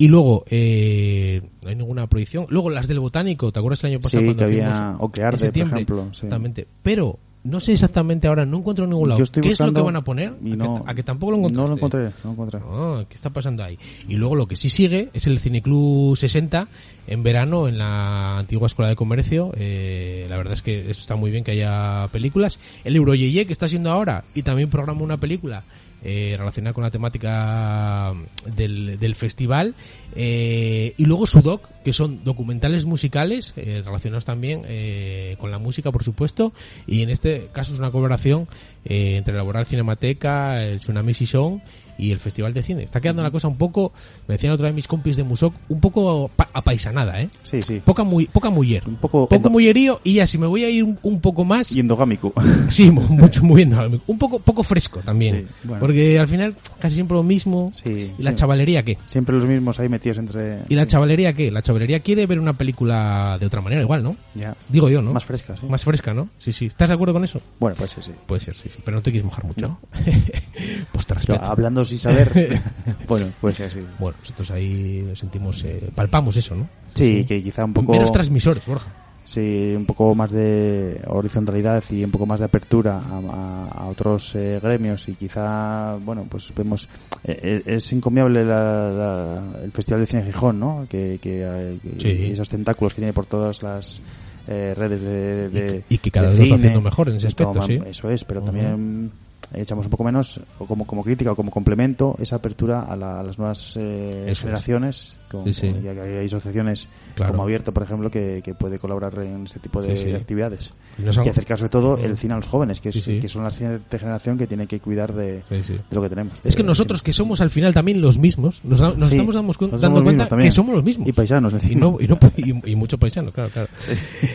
Y luego, eh, no hay ninguna prohibición. Luego las del Botánico, ¿te acuerdas el año pasado? Sí, cuando que había O que Arde, por ejemplo, sí. Exactamente. Pero no sé exactamente ahora, no encuentro en ningún lado. Yo estoy ¿Qué es lo que van a poner? y ¿A, no- que, a que tampoco lo encontraste? No lo encontré, no lo encontré. Ah, ¿Qué está pasando ahí? Y luego lo que sí sigue es el Cineclub 60 en verano en la antigua Escuela de Comercio. Eh, la verdad es que eso está muy bien que haya películas. El Euroyeye que está haciendo ahora y también programa una película eh, relacionada con la temática del, del festival. Eh, y luego Sudoc, que son documentales musicales eh, relacionados también eh, con la música, por supuesto. Y en este caso es una colaboración eh, entre la Laboral Cinemateca, el Tsunami Season y el Festival de Cine. Está quedando la cosa un poco, me decían otra vez mis compis de Musoc, un poco pa- apaisanada, ¿eh? Sí, sí. Poca, muy, poca muller. Un poco Poco endo- mullerío y ya si me voy a ir un, un poco más... y endogámico. Sí, mu- mucho, muy bien. Un poco, poco fresco también. Sí, bueno. Porque al final casi siempre lo mismo. Sí, ¿Y la sí. chavalería qué? Siempre los mismos ahí metidos entre... ¿Y la chavalería qué? La chavalería quiere ver una película de otra manera, igual, ¿no? Ya. Digo yo, ¿no? Más fresca, sí. Más fresca, ¿no? Sí, sí. ¿Estás de acuerdo con eso? Bueno, pues sí, sí. Puede ser, sí, sí. Pero no te quieres mojar mucho. No. pues te Yo, hablando sin saber... bueno, pues sí, sí. Bueno, nosotros ahí sentimos, eh, palpamos eso, ¿no? Sí, que quizá un poco... Menos transmisores, Borja. Sí, un poco más de horizontalidad y un poco más de apertura a, a- otros eh, gremios y quizá, bueno, pues vemos, eh, eh, es encomiable la- la- el Festival de Cine Gijón, ¿no? Que, que, eh, que- Sí. esos tentáculos que tiene por todas las eh, redes de, de- Y que cada vez lo está haciendo mejor en ese aspecto, Toma- sí. Eso es, pero también echamos un poco menos, o como, como crítica o como complemento, esa apertura a, la- a las nuevas eh, generaciones. Como, Sí, sí. hay asociaciones Claro. como Abierto, por ejemplo, que, que puede colaborar en este tipo de, Sí, de actividades. Y no algo- Y acercar sobre todo el cine a los jóvenes, que, es- que son la siguiente generación que tiene que cuidar de, de lo que tenemos. Es que Eh, nosotros que somos al final también los mismos, nos, nos estamos dando cuenta que somos los mismos. Y paisanos, Y, no, y, no- y, y mucho paisano, claro, claro.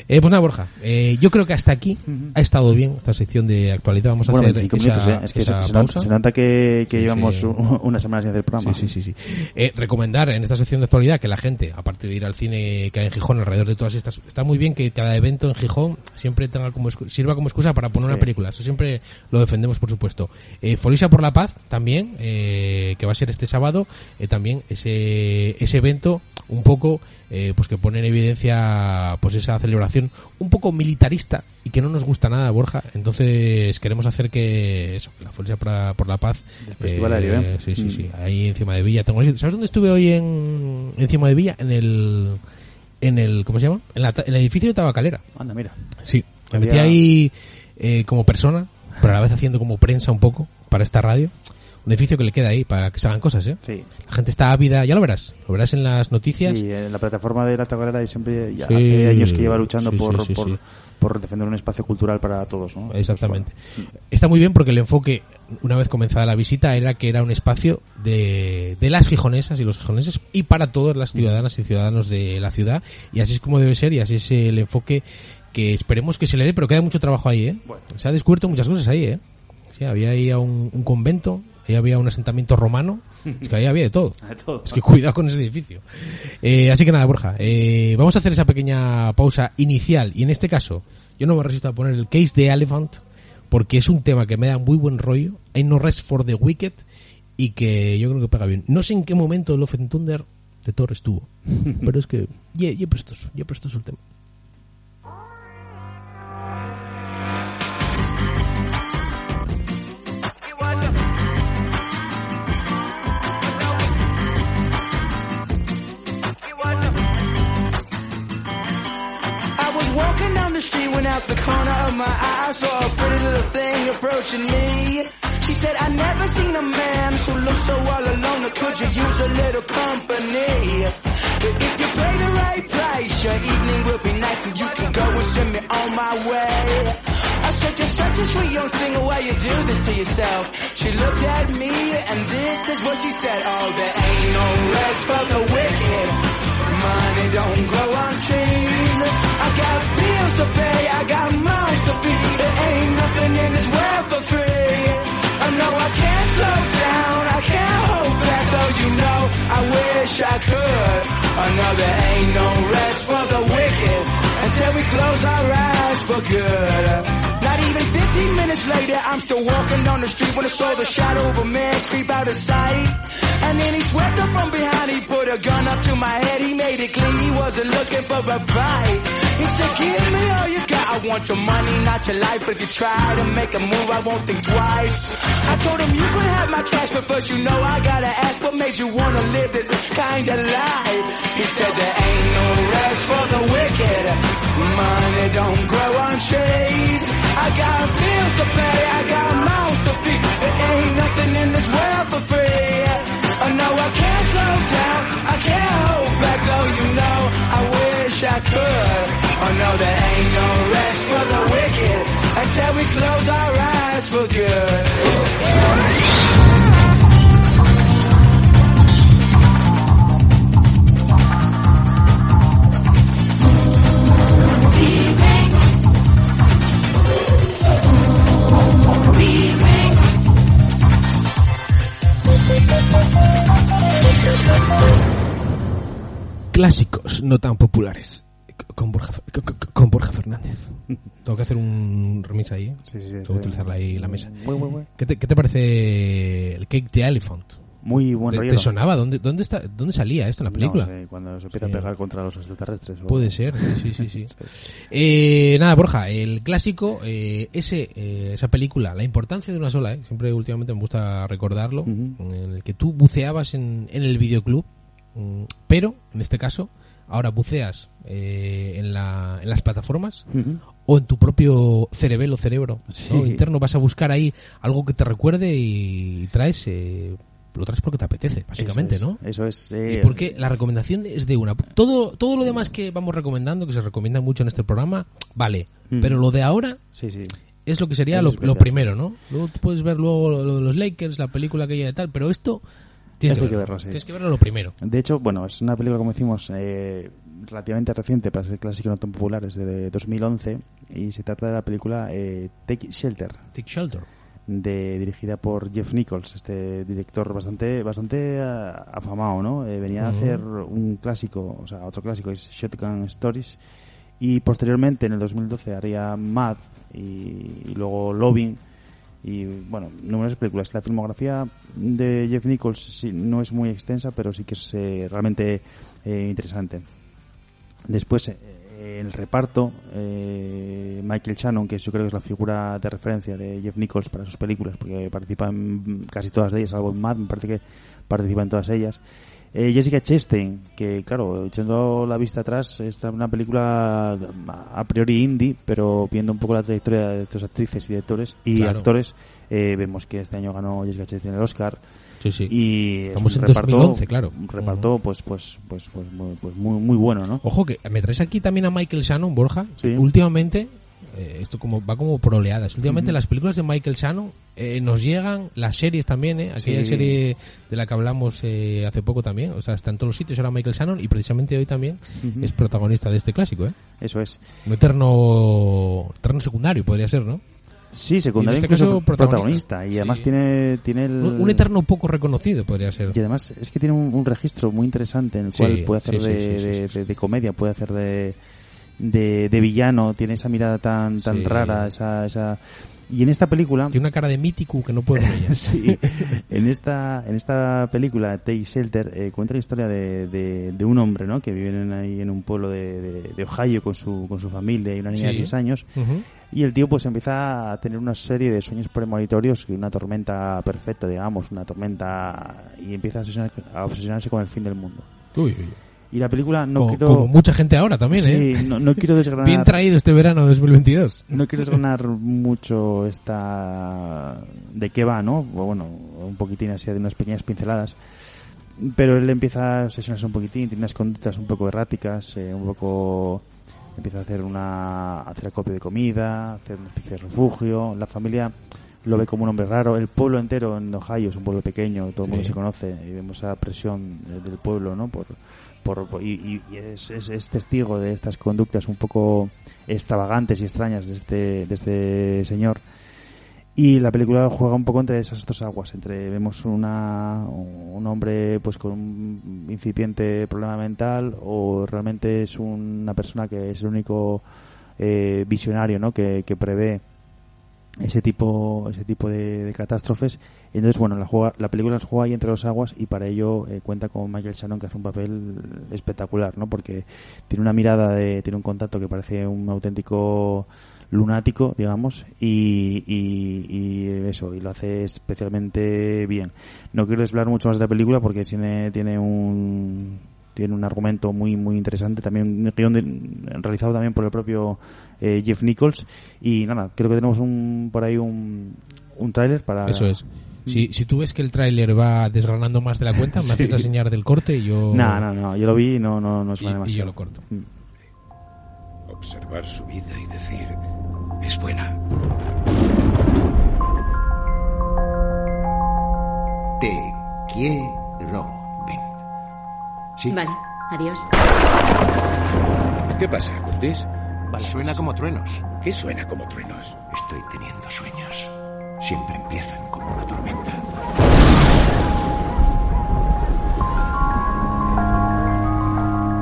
Eh, pues nada, Borja, eh, yo creo que hasta aquí ha estado bien esta sección de actualidad. Vamos a Bueno, hacer 25 esa, minutos, ¿eh? Es que se, esa se nota, pausa. se nota que, llevamos una semana sin hacer programa. Sí, sí, sí, sí. Recomendar en esta sección actualidad que la gente, aparte de ir al cine que hay en Gijón, alrededor de todas estas, está muy bien que cada evento en Gijón siempre tenga como sirva como excusa para poner Sí. una película. Eso siempre lo defendemos, por supuesto. Eh, Folisa por la Paz también, eh, que va a ser este sábado, eh, también ese, ese evento un poco eh, pues que pone en evidencia pues esa celebración un poco militarista y que no nos gusta nada Borja entonces queremos hacer que eso la Folisa por la, por la Paz Del Festival Aéreo, ¿eh? sí sí Mm. sí ahí encima de Villa tengo ¿sabes dónde estuve hoy en encima de Villa en el en el ¿cómo se llama? en, la en el edificio de Tabacalera Anda, mira. Sí, me metí ahí eh, como persona, pero a la vez haciendo como prensa un poco para esta radio. Un edificio que le queda ahí para que se hagan cosas, ¿eh? Sí. La gente está ávida, ya lo verás, lo verás en las noticias. Sí, en la plataforma de la Tagalera y siempre ya Sí, hace años que lleva luchando sí, por, por, defender un espacio cultural para todos, ¿no? Exactamente. Pues, bueno. Está muy bien porque el enfoque, una vez comenzada la visita, era que era un espacio de, de las gijonesas y los gijoneses y para todas las ciudadanas y ciudadanos de la ciudad. Y así es como debe ser y así es el enfoque que esperemos que se le dé, pero queda mucho trabajo ahí, ¿eh? Bueno. Se ha descubierto muchas cosas ahí, ¿eh? Sí, había ahí a un, un convento, ahí había un asentamiento romano, es que ahí había de todo. De todo. Es que cuidado con ese edificio. Eh, así que nada, Borja, eh, vamos a hacer esa pequeña pausa inicial. Y en este caso, yo no me resisto a poner el case de Elephant, porque es un tema que me da muy buen rollo. Hay no rest for the wicked, y que yo creo que pega bien. No sé en qué momento Love and Thunder de Thor estuvo, pero es que, ya yeah, prestoso, ya prestoso el tema. Out the corner of my eye I saw a pretty little thing approaching me. She said, I never seen a man who looks so all alone. Or could you use a little company? But if you pay the right price, your evening will be nice and you can go and send me on my way. I said, you're such a sweet young thing, why you do this to yourself? She looked at me and this is what she said. Oh, there ain't no rest for the wicked. Money don't grow on trees. I got bills to pay, no, there ain't no rest for the wicked until we close our eyes for good. Not even 15 minutes later, I'm still walking on the street when I saw the shadow of a man creep out of sight. And then he swept up from behind, he put a gun up to my head, he made it clear he wasn't looking for a fight. Give me all you got, I want your money, not your life, but if you try to make a move, I won't think twice. I told him you could have my cash, but first you know I gotta ask, what made you wanna live this kind of life? He said there ain't no rest for the wicked, money don't grow on trees. I got bills to pay, I got mouths to feed, there ain't nothing in this world for free. Oh no, I can't slow down, I can't hold back, though you know I wish I could. No, there ain't no rest for the wicked until we close our eyes for good. Clásicos no tan populares. Con Borja, con, Borja Fernández. Tengo que hacer un remix ahí. ¿eh? Sí, sí, sí, Tengo sí. que utilizarla ahí en la mesa. Muy, muy, muy. ¿Qué te, qué te parece el Cake the Elephant? Muy buen ¿Te, rollo. te sonaba? ¿Dónde, dónde, está, ¿Dónde salía esto en la película? No sé, cuando se empieza Sí. a pegar contra los extraterrestres. o- Puede ser, sí, sí, sí. Eh, nada, Borja, el clásico, eh, ese, eh, esa película, la importancia de una sola, ¿eh? siempre últimamente me gusta recordarlo, en el que tú buceabas en, en el videoclub, mm, pero en este caso, ahora buceas eh, en, la, en las plataformas o en tu propio cerebelo cerebro Sí. ¿no? interno, vas a buscar ahí algo que te recuerde y traes, eh, lo traes porque te apetece, básicamente, Eso ¿no? es, Eso es. Y eh, porque la recomendación es de una. Todo, todo lo demás que vamos recomendando, que se recomienda mucho en este programa, vale. Pero lo de ahora Sí, sí. es lo que sería lo, lo primero, ¿no? Luego tú puedes ver luego lo de los Lakers, la película aquella de tal, pero esto tienes Esto que verlo, sí. Tienes que verlo lo primero. De hecho, bueno, es una película, como decimos, eh, relativamente reciente para ser clásico no tan popular, es de 2011 y se trata de la película eh, Take Shelter, Take Shelter. de, dirigida por Jeff Nichols, este director bastante bastante ah, afamado, ¿no? Eh, venía a Ujú. hacer un clásico, o sea, otro clásico es Shotgun Stories y posteriormente en el 2012 haría Mad y, y luego Loving y bueno, numerosas películas. La filmografía de Jeff Nichols sí, no es muy extensa, pero sí que es eh, realmente eh, interesante. Después, eh, el reparto, eh, Michael Shannon, que yo creo que es la figura de referencia de Jeff Nichols para sus películas, porque participa en casi todas de ellas, salvo en Mad, me parece que participa en todas ellas. Eh, Jessica Chastain, que claro, echando la vista atrás, es una película a priori indie, pero viendo un poco la trayectoria de estas actrices y directores y Claro. actores, eh, vemos que este año ganó Jessica Chastain el Oscar Sí, sí. y es Estamos un en reparto, 2011, claro. un reparto pues pues pues pues muy, pues muy, muy bueno, ¿no? Ojo que me traes aquí también a Michael Shannon, Borja. Sí. Últimamente, eh, esto como va como por oleadas. Últimamente las películas de Michael Shannon eh, nos llegan, las series también, ¿eh? aquella Sí. serie de la que hablamos eh, hace poco también. O sea, está en todos los sitios ahora Michael Shannon y precisamente hoy también es protagonista de este clásico. ¿eh? Eso es. Un eterno, eterno secundario podría ser, ¿no? Sí, secundario este incluso caso, protagonista. protagonista. y además tiene tiene el Un, eterno poco reconocido podría ser. y además es que tiene un, un registro muy interesante en el Sí, cual puede hacer de- de comedia, puede hacer de, de, de villano, tiene esa mirada tan tan Sí. rara, esa esa y en esta película Tiene una cara de mítico que no puedo con ella. sí, en esta en esta película Take Shelter eh, cuenta la historia de, de, de un hombre ¿no? que vive en- ahí en un pueblo de, Ohio con su con su familia y una niña de Sí. 6 años y el tío pues empieza a tener una serie de sueños premonitorios y una tormenta perfecta digamos una tormenta y empieza a obsesionarse, a obsesionarse con el fin del mundo Uy, uy. Y la película no como, quiero como mucha gente ahora también, sí, ¿eh? no, no quiero desgranar Bien traído este verano 2022. no quiero desgranar mucho esta de qué va, ¿no? Bueno, un poquitín así de unas pequeñas pinceladas. Pero él empieza a obsesionarse un poquitín, tiene unas conductas un poco erráticas, eh, un poco empieza a hacer una a hacer acopio de comida, hacer una especie de refugio, la familia lo ve como un hombre raro, el pueblo entero en Ohio es un pueblo pequeño, todo el mundo se conoce y vemos esa presión eh, del pueblo, ¿no? Por, por, por- y, y- y es, es- es testigo de estas conductas un poco extravagantes y extrañas de este, de este señor. Y la película juega un poco entre esas dos aguas, entre vemos una, un hombre pues con un incipiente problema mental o realmente es una persona que es el único eh, visionario, ¿no? Que, que prevé ese tipo ese tipo de, de catástrofes. Entonces bueno la juega, la película se juega ahí entre los aguas y para ello eh, cuenta con Michael Shannon que hace un papel espectacular no porque tiene una mirada de tiene un contacto que parece un auténtico lunático digamos y, y, y eso y lo hace especialmente bien. No quiero desvelar mucho más de la película porque tiene tiene un tiene un argumento muy muy interesante también un guion de- realizado también por el propio eh, Jeff Nichols y nada creo que tenemos un por ahí un, un tráiler para Eso es. Si, si tú ves que el tráiler va desgranando más de la cuenta, me haces la señal del corte y yo... no no no yo lo vi y no no no y, suena y demasiado yo lo corto. Mm. Observar su vida y decir, es buena. Te quiero. Sí. Vale, adiós. ¿Qué pasa, Curtis? Suena como truenos. ¿Qué suena como truenos? Estoy teniendo sueños. Siempre empiezan como una tormenta.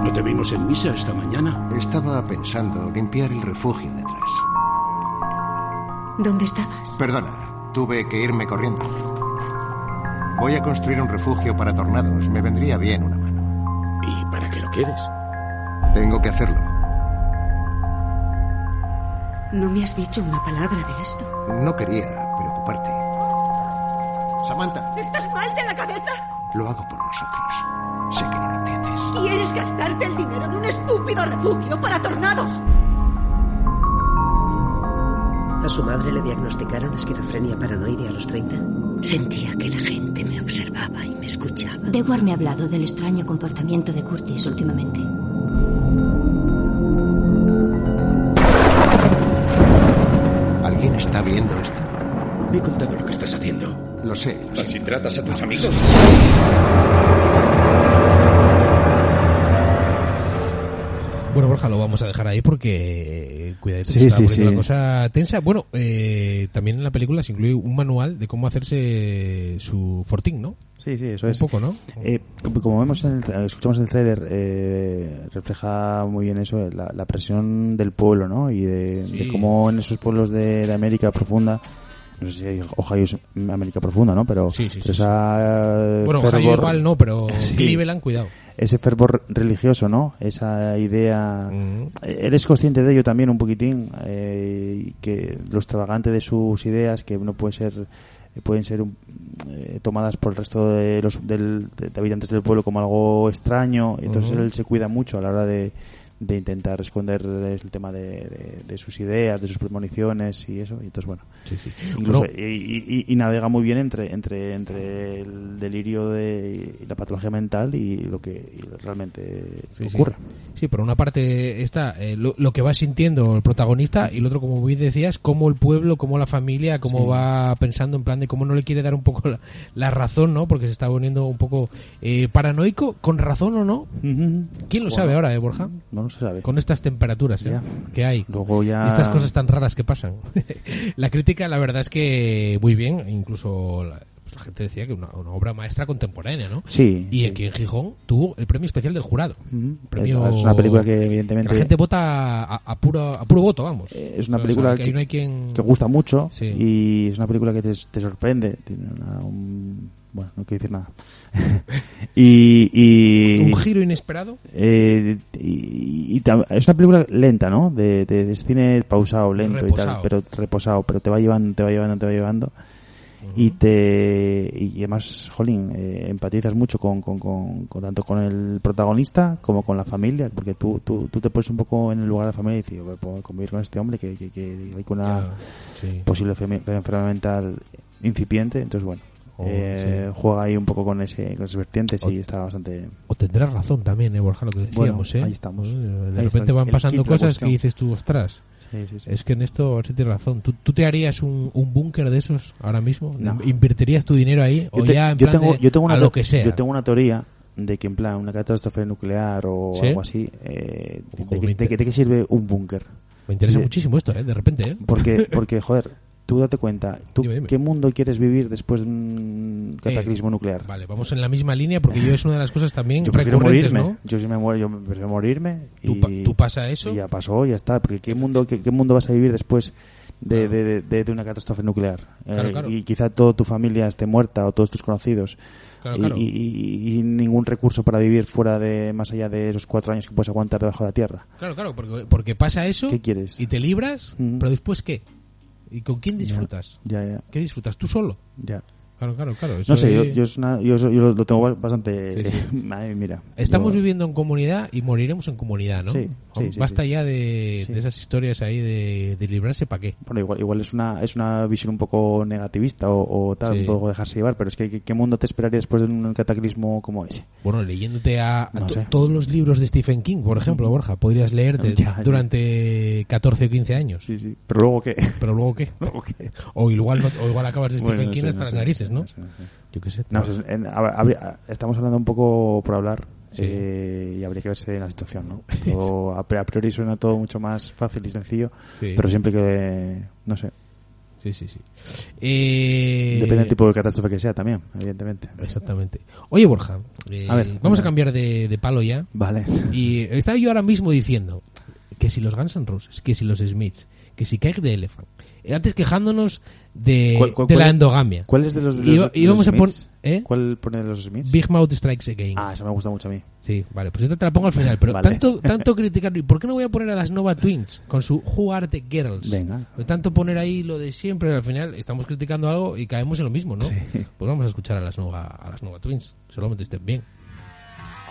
¿No te vimos en misa esta mañana? Estaba pensando limpiar el refugio detrás. ¿Dónde estabas? Perdona, tuve que irme corriendo. Voy a construir un refugio para tornados. Me vendría bien una mano. Quieres? Tengo que hacerlo. No me has dicho una palabra de esto. No quería preocuparte. Samantha, ¿Estás mal de la cabeza? lo hago por nosotros. Sé que no lo entiendes. ¿Quieres gastarte el dinero en un estúpido refugio para tornados? A su madre le diagnosticaron esquizofrenia paranoide a los 30. Sentía que la gente me observaba y me escuchaba. Dewar me ha hablado del extraño comportamiento de Curtis últimamente. ¿Alguien está viendo esto? Me he contado lo que estás haciendo. Lo sé. lo sé. ¿Así tratas a tus amigos? Bueno, Borja, lo vamos a dejar ahí porque eh, cuidadito, Sí, se está sí, poniendo sí. la cosa tensa. Bueno, eh, también en la película se incluye un manual de cómo hacerse su fortín, ¿no? sí sí eso Un es poco, ¿no? Eh, como- vemos en el, escuchamos en el tráiler eh, refleja muy bien eso la, la presión del pueblo no y de, Sí. de cómo en esos pueblos de, de América profunda no sé si hay Ohio es América profunda no pero, Sí, sí, pero sí, esa Bueno, fervor- Ohio igual no, pero Sí. Cleveland, cuidado. Ese fervor religioso no esa idea Mm. eres consciente de ello también un poquitín eh, que lo extravagante de sus ideas que no puede ser pueden ser eh, tomadas por el resto de los del- de, de habitantes del pueblo como algo extraño entonces él se cuida mucho a la hora de, de intentar esconder el tema de, de- de sus ideas de sus premoniciones y eso y entonces bueno Sí, sí. incluso Bueno, y, y- y navega muy bien entre entre entre el delirio de y la patología mental y lo que realmente Sí, ocurre Sí, por una parte está eh, lo, lo que va sintiendo el protagonista y el otro, como bien decías, cómo el pueblo, cómo la familia, cómo va pensando en plan de cómo no le quiere dar un poco la, la razón, ¿no? Porque se está poniendo un poco eh, paranoico, con razón o no. ¿Quién lo Bueno. sabe ahora, eh, Borja? no, se sabe Con estas temperaturas ¿eh? Que hay. luego ya estas cosas tan raras que pasan. la crítica, la verdad es que muy bien, incluso la, pues la gente decía que una, una obra maestra contemporánea, ¿no? sí Y sí. aquí en Gijón tuvo el premio especial del jurado. Premio- es una película que Que evidentemente la gente vota a, a puro, a puro voto, vamos. Eh, es una O sea, película que, que, no hay quien... que gusta mucho Sí. y es una película que te, te sorprende tiene una, un- bueno no quiero decir nada. Y, y Un giro inesperado. eh, y, y es una película lenta no de, de, de cine pausado lento y tal pero reposado pero te va llevando te va llevando te va llevando. Y te y además jolín eh, empatizas mucho con, con, con, con- tanto con el protagonista como con la familia porque tú, tú, tú te pones un poco en el lugar de la familia y dices "Joder, puedo convivir con este hombre que, que, que hay con una Ya, sí. posible enferme- enfermedad mental incipiente entonces bueno Oh, eh, sí. juega ahí un poco con ese con esas vertientes y O- está bastante O tendrás razón también, eh, Borja, lo que decíamos, Bueno, ¿eh? ahí estamos. Eh, De Ahí repente está, van pasando cosas que dices tú, ostras, sí, sí, sí. es que en esto sí tienes razón. ¿Tú, tú te harías un, un búnker de esos ahora mismo? No. ¿Invertirías tu dinero ahí? ¿O yo, te- ya en yo plan tengo de yo tengo una a lo que sea? yo tengo una teoría de que en plan una catástrofe nuclear o algo así eh, Ojo, de, que, de de qué sirve un búnker Me interesa muchísimo esto, ¿eh? De repente, ¿eh? porque porque joder tú date cuenta, ¿tú Dime, dime. qué mundo quieres vivir después de un cataclismo Eh, nuclear? Vale, vamos en la misma línea porque yo es una de las cosas también Yo prefiero morirme. ¿no? Yo si me muero, yo prefiero morirme. ¿Tú y, pa- tú pasa eso? y ya pasó, ya está. Porque ¿qué mundo, qué, qué mundo vas a vivir después de, de, de- de una catástrofe nuclear? Claro, Eh, claro. Y quizá toda tu familia esté muerta o todos tus conocidos. Claro, y, claro. y- y- y ningún recurso para vivir fuera de, más allá de esos cuatro años que puedes aguantar debajo de la tierra. Claro, claro, porque, porque pasa eso ¿Qué quieres? y te libras, Mm. pero después ¿qué? ¿Y con quién disfrutas? Ya, ya, ¿Qué disfrutas? ¿Tú solo? ya. Claro, claro, claro. eso No sé, yo, es- yo, es una- yo, yo lo, tengo bastante... Sí, sí. Ay, mira. Estamos viviendo en comunidad y moriremos en comunidad, ¿no? Sí, Basta ya de, esas historias ahí de, de librarse para qué. Bueno, igual, igual es una es una visión un poco negativista o, o tal, un poco dejarse llevar, pero es que ¿qué, mundo te esperaría después de un cataclismo como ese? Bueno, leyéndote a, No todos los libros de Stephen King, por ejemplo, Borja, podrías leerte Ya, durante 14 o 15 años. Sí, sí. Pero luego qué? Pero luego qué? Luego qué? O igual, o igual acabas de Stephen Bueno, no King sé, hasta no las narices, ¿no? Yo qué sé. Pues, en- habría- estamos hablando un poco por hablar Sí. eh, y habría que verse en la situación, ¿no? Todo, a pri- a priori suena todo mucho más fácil y sencillo, pero siempre que, no sé, Sí, sí, sí. Eh, depende del tipo de catástrofe que sea también, evidentemente. Exactamente. Oye, Borja, eh, A ver, vamos a cambiar de, de palo ya. Vale. Y estaba yo ahora mismo diciendo que si los Guns N' Roses, que si los Smiths, que si Cake the Elephant, antes quejándonos de, ¿Cuál- cuál- de la endogamia. ¿Cuál es de los, de Y- los- y de los vamos a pon- Smiths? ¿eh? ¿Cuál pone de los Smiths? Big Mouth Strikes Again. Ah, esa me gusta mucho a mí. Sí, vale, pues yo te la pongo al final. Pero Vale. tanto, tanto criticarlo. ¿Y por qué no voy a poner a las Nova Twins con su Who Are the Girls? Venga. Pues tanto poner ahí lo de siempre, al final estamos criticando algo y caemos en lo mismo, ¿no? Sí. Pues vamos a escuchar a las Nova, a las Nova Twins. Solamente estén bien.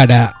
Estamos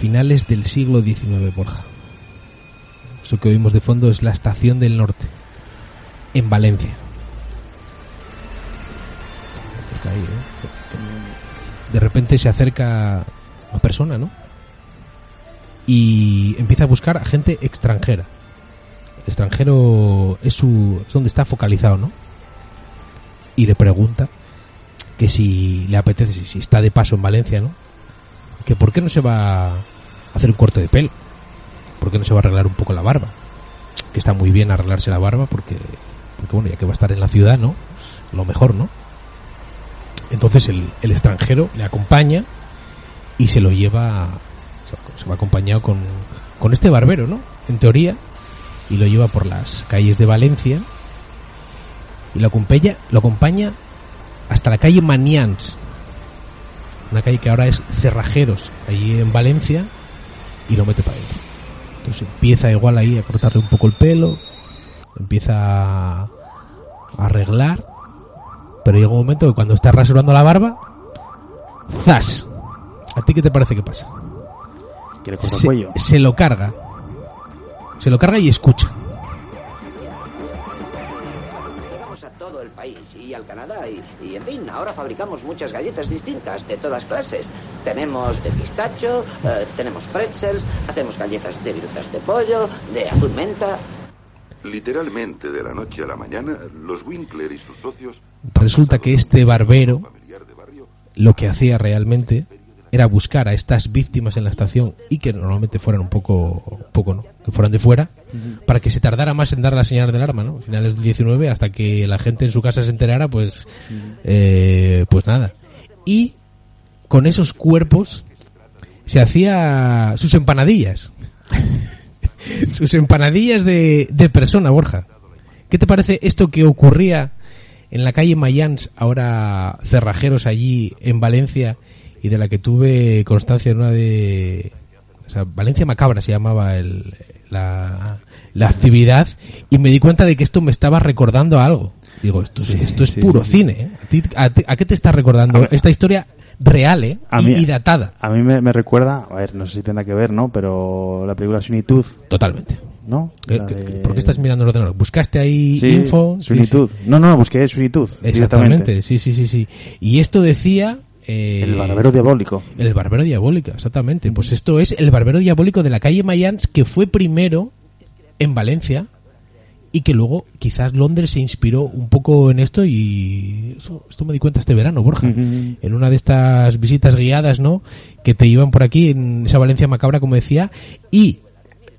finales del siglo XIX, Borja. Eso que oímos de fondo es la estación del norte, en Valencia. ¿eh? De repente se acerca una persona, ¿no? Y empieza a buscar a gente extranjera. El extranjero es, su, es donde está focalizado, ¿no? Y le pregunta que si le apetece, si está de paso en Valencia, ¿no? Por qué no se va a hacer un corte de pelo. ¿Por qué no se va a arreglar un poco la barba? Que está muy bien arreglarse la barba porque, porque bueno, ya que va a estar en la ciudad, ¿no? Pues lo mejor, ¿no? Entonces el, el extranjero le acompaña y se lo lleva, se va acompañado con, con este barbero, ¿no? En teoría, y lo lleva por las calles de Valencia y lo acompaña, lo acompaña hasta la calle Manians, una calle que ahora es Cerrajeros, allí en Valencia, y lo mete para adentro. Entonces empieza igual ahí a cortarle un poco el pelo, empieza a arreglar, pero llega un momento que cuando está rasurando la barba, ¡zas! ¿A ti qué te parece que pasa? Que le corta el Se, cuello. se lo carga. Se lo carga y escucha. País y al Canadá y, y, en fin, ahora fabricamos muchas galletas distintas de todas clases. Tenemos de pistacho, eh, tenemos pretzels, hacemos galletas de virutas de pollo, de azul menta. Literalmente de la noche a la mañana, los Winkler y sus socios Resulta que este barbero lo que hacía realmente era buscar a estas víctimas en la estación y que normalmente fueran un poco, un poco no, que fueran de fuera, para que se tardara más en dar la señal del arma, ¿no? Finales del 19 hasta que la gente en su casa se enterara, pues, eh, pues nada. Y con esos cuerpos se hacía sus empanadillas. sus empanadillas de, de persona, Borja. ¿Qué te parece esto que ocurría en la calle Mayans, ahora cerrajeros allí en Valencia, y de la que tuve constancia en una de... O sea, Valencia Macabra se llamaba el, la, la actividad, y me di cuenta de que esto me estaba recordando a algo. Digo, esto, Sí, es, esto es sí, puro sí, cine. ¿eh? ¿A, ti- a ti- a qué te está recordando esta historia real eh? A y, mí- y datada? A mí me, me recuerda, a ver, no sé si tendrá que ver, ¿no? Pero la película Tooth. Totalmente. ¿No? ¿Qué- La qué- de- ¿Por qué estás mirando el ordenador? ¿Buscaste ahí info? Tooth. No, no, busqué Tooth. Exactamente, sí, sí, sí, sí. Y esto decía... eh, El barbero diabólico. El barbero diabólico, exactamente. Pues esto es el barbero diabólico de la calle Mayans que fue primero en Valencia y que luego quizás Londres se inspiró un poco en esto y eso- esto me di cuenta este verano, Borja, en una de estas visitas guiadas, ¿no? Que te iban por aquí en esa Valencia macabra, como decía, y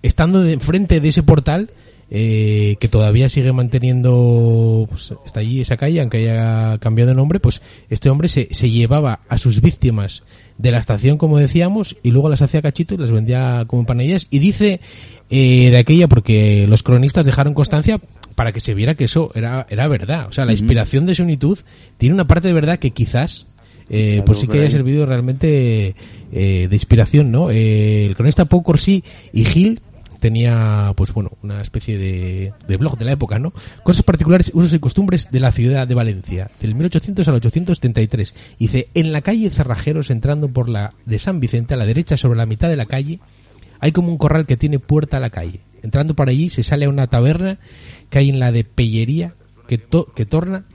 estando de enfrente de ese portal eh, que todavía sigue manteniendo pues, está allí esa calle aunque haya cambiado de nombre pues este hombre se, se llevaba a sus víctimas de la estación como decíamos y luego las hacía cachito y las vendía como empanadillas y dice eh, de aquella porque los cronistas dejaron constancia para que se viera que eso era, era verdad. O sea la inspiración de Sunitud tiene una parte de verdad que quizás eh, Claro, pues sí que haya servido realmente eh, de inspiración, ¿no? Eh, el cronista Pau Corsí y Gil tenía, pues bueno, una especie de, de blog de la época, ¿no? Cosas particulares, usos y costumbres de la ciudad de Valencia, del 1800 al 873. Dice, en la calle Cerrajeros, entrando por la de San Vicente, a la derecha, sobre la mitad de la calle, hay como un corral que tiene puerta a la calle. Entrando por allí, se sale a una taberna que hay en la de Pellería, que, to- que torna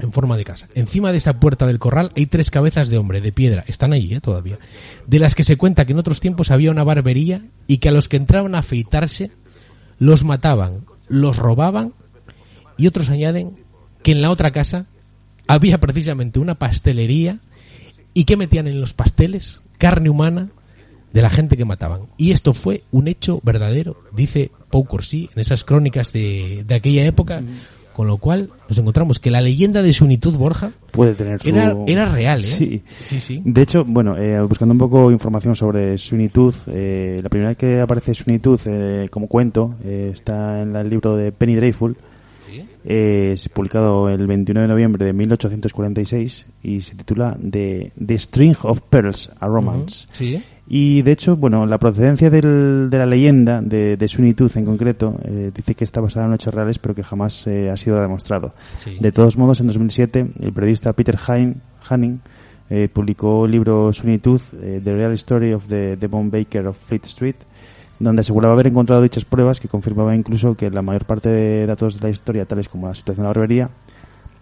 en forma de casa. Encima de esta puerta del corral hay tres cabezas de hombre de piedra, están allí ¿eh? todavía, de las que se cuenta que en otros tiempos había una barbería y que a los que entraban a afeitarse los mataban, los robaban y otros añaden que en la otra casa había precisamente una pastelería y que metían en los pasteles carne humana de la gente que mataban. Y esto fue un hecho verdadero, dice Pau Corsí en esas crónicas de, de aquella época, con lo cual nos encontramos que la leyenda de Sunitud Borja Puede tener su... era, era real, ¿eh? Sí. sí, sí. De hecho, bueno, eh, buscando un poco información sobre Tooth, eh, la primera vez que aparece Tooth eh, como cuento eh, está en el libro de Penny Dreadful, es publicado el 29 de noviembre de 1846 y se titula The, The String of Pearls, a Romance. Sí. Y de hecho, bueno, la procedencia del- de la leyenda de, de Tooth en concreto eh, dice que está basada en hechos reales, pero que jamás eh, ha sido demostrado. Sí. De todos modos, en 2007, el periodista Peter Hein- Hanning eh, publicó el libro Tooth, eh, The Real Story of the Devon Baker of Fleet Street, donde aseguraba haber encontrado dichas pruebas que confirmaba incluso que la mayor parte de datos de la historia, tales como la situación de la barbería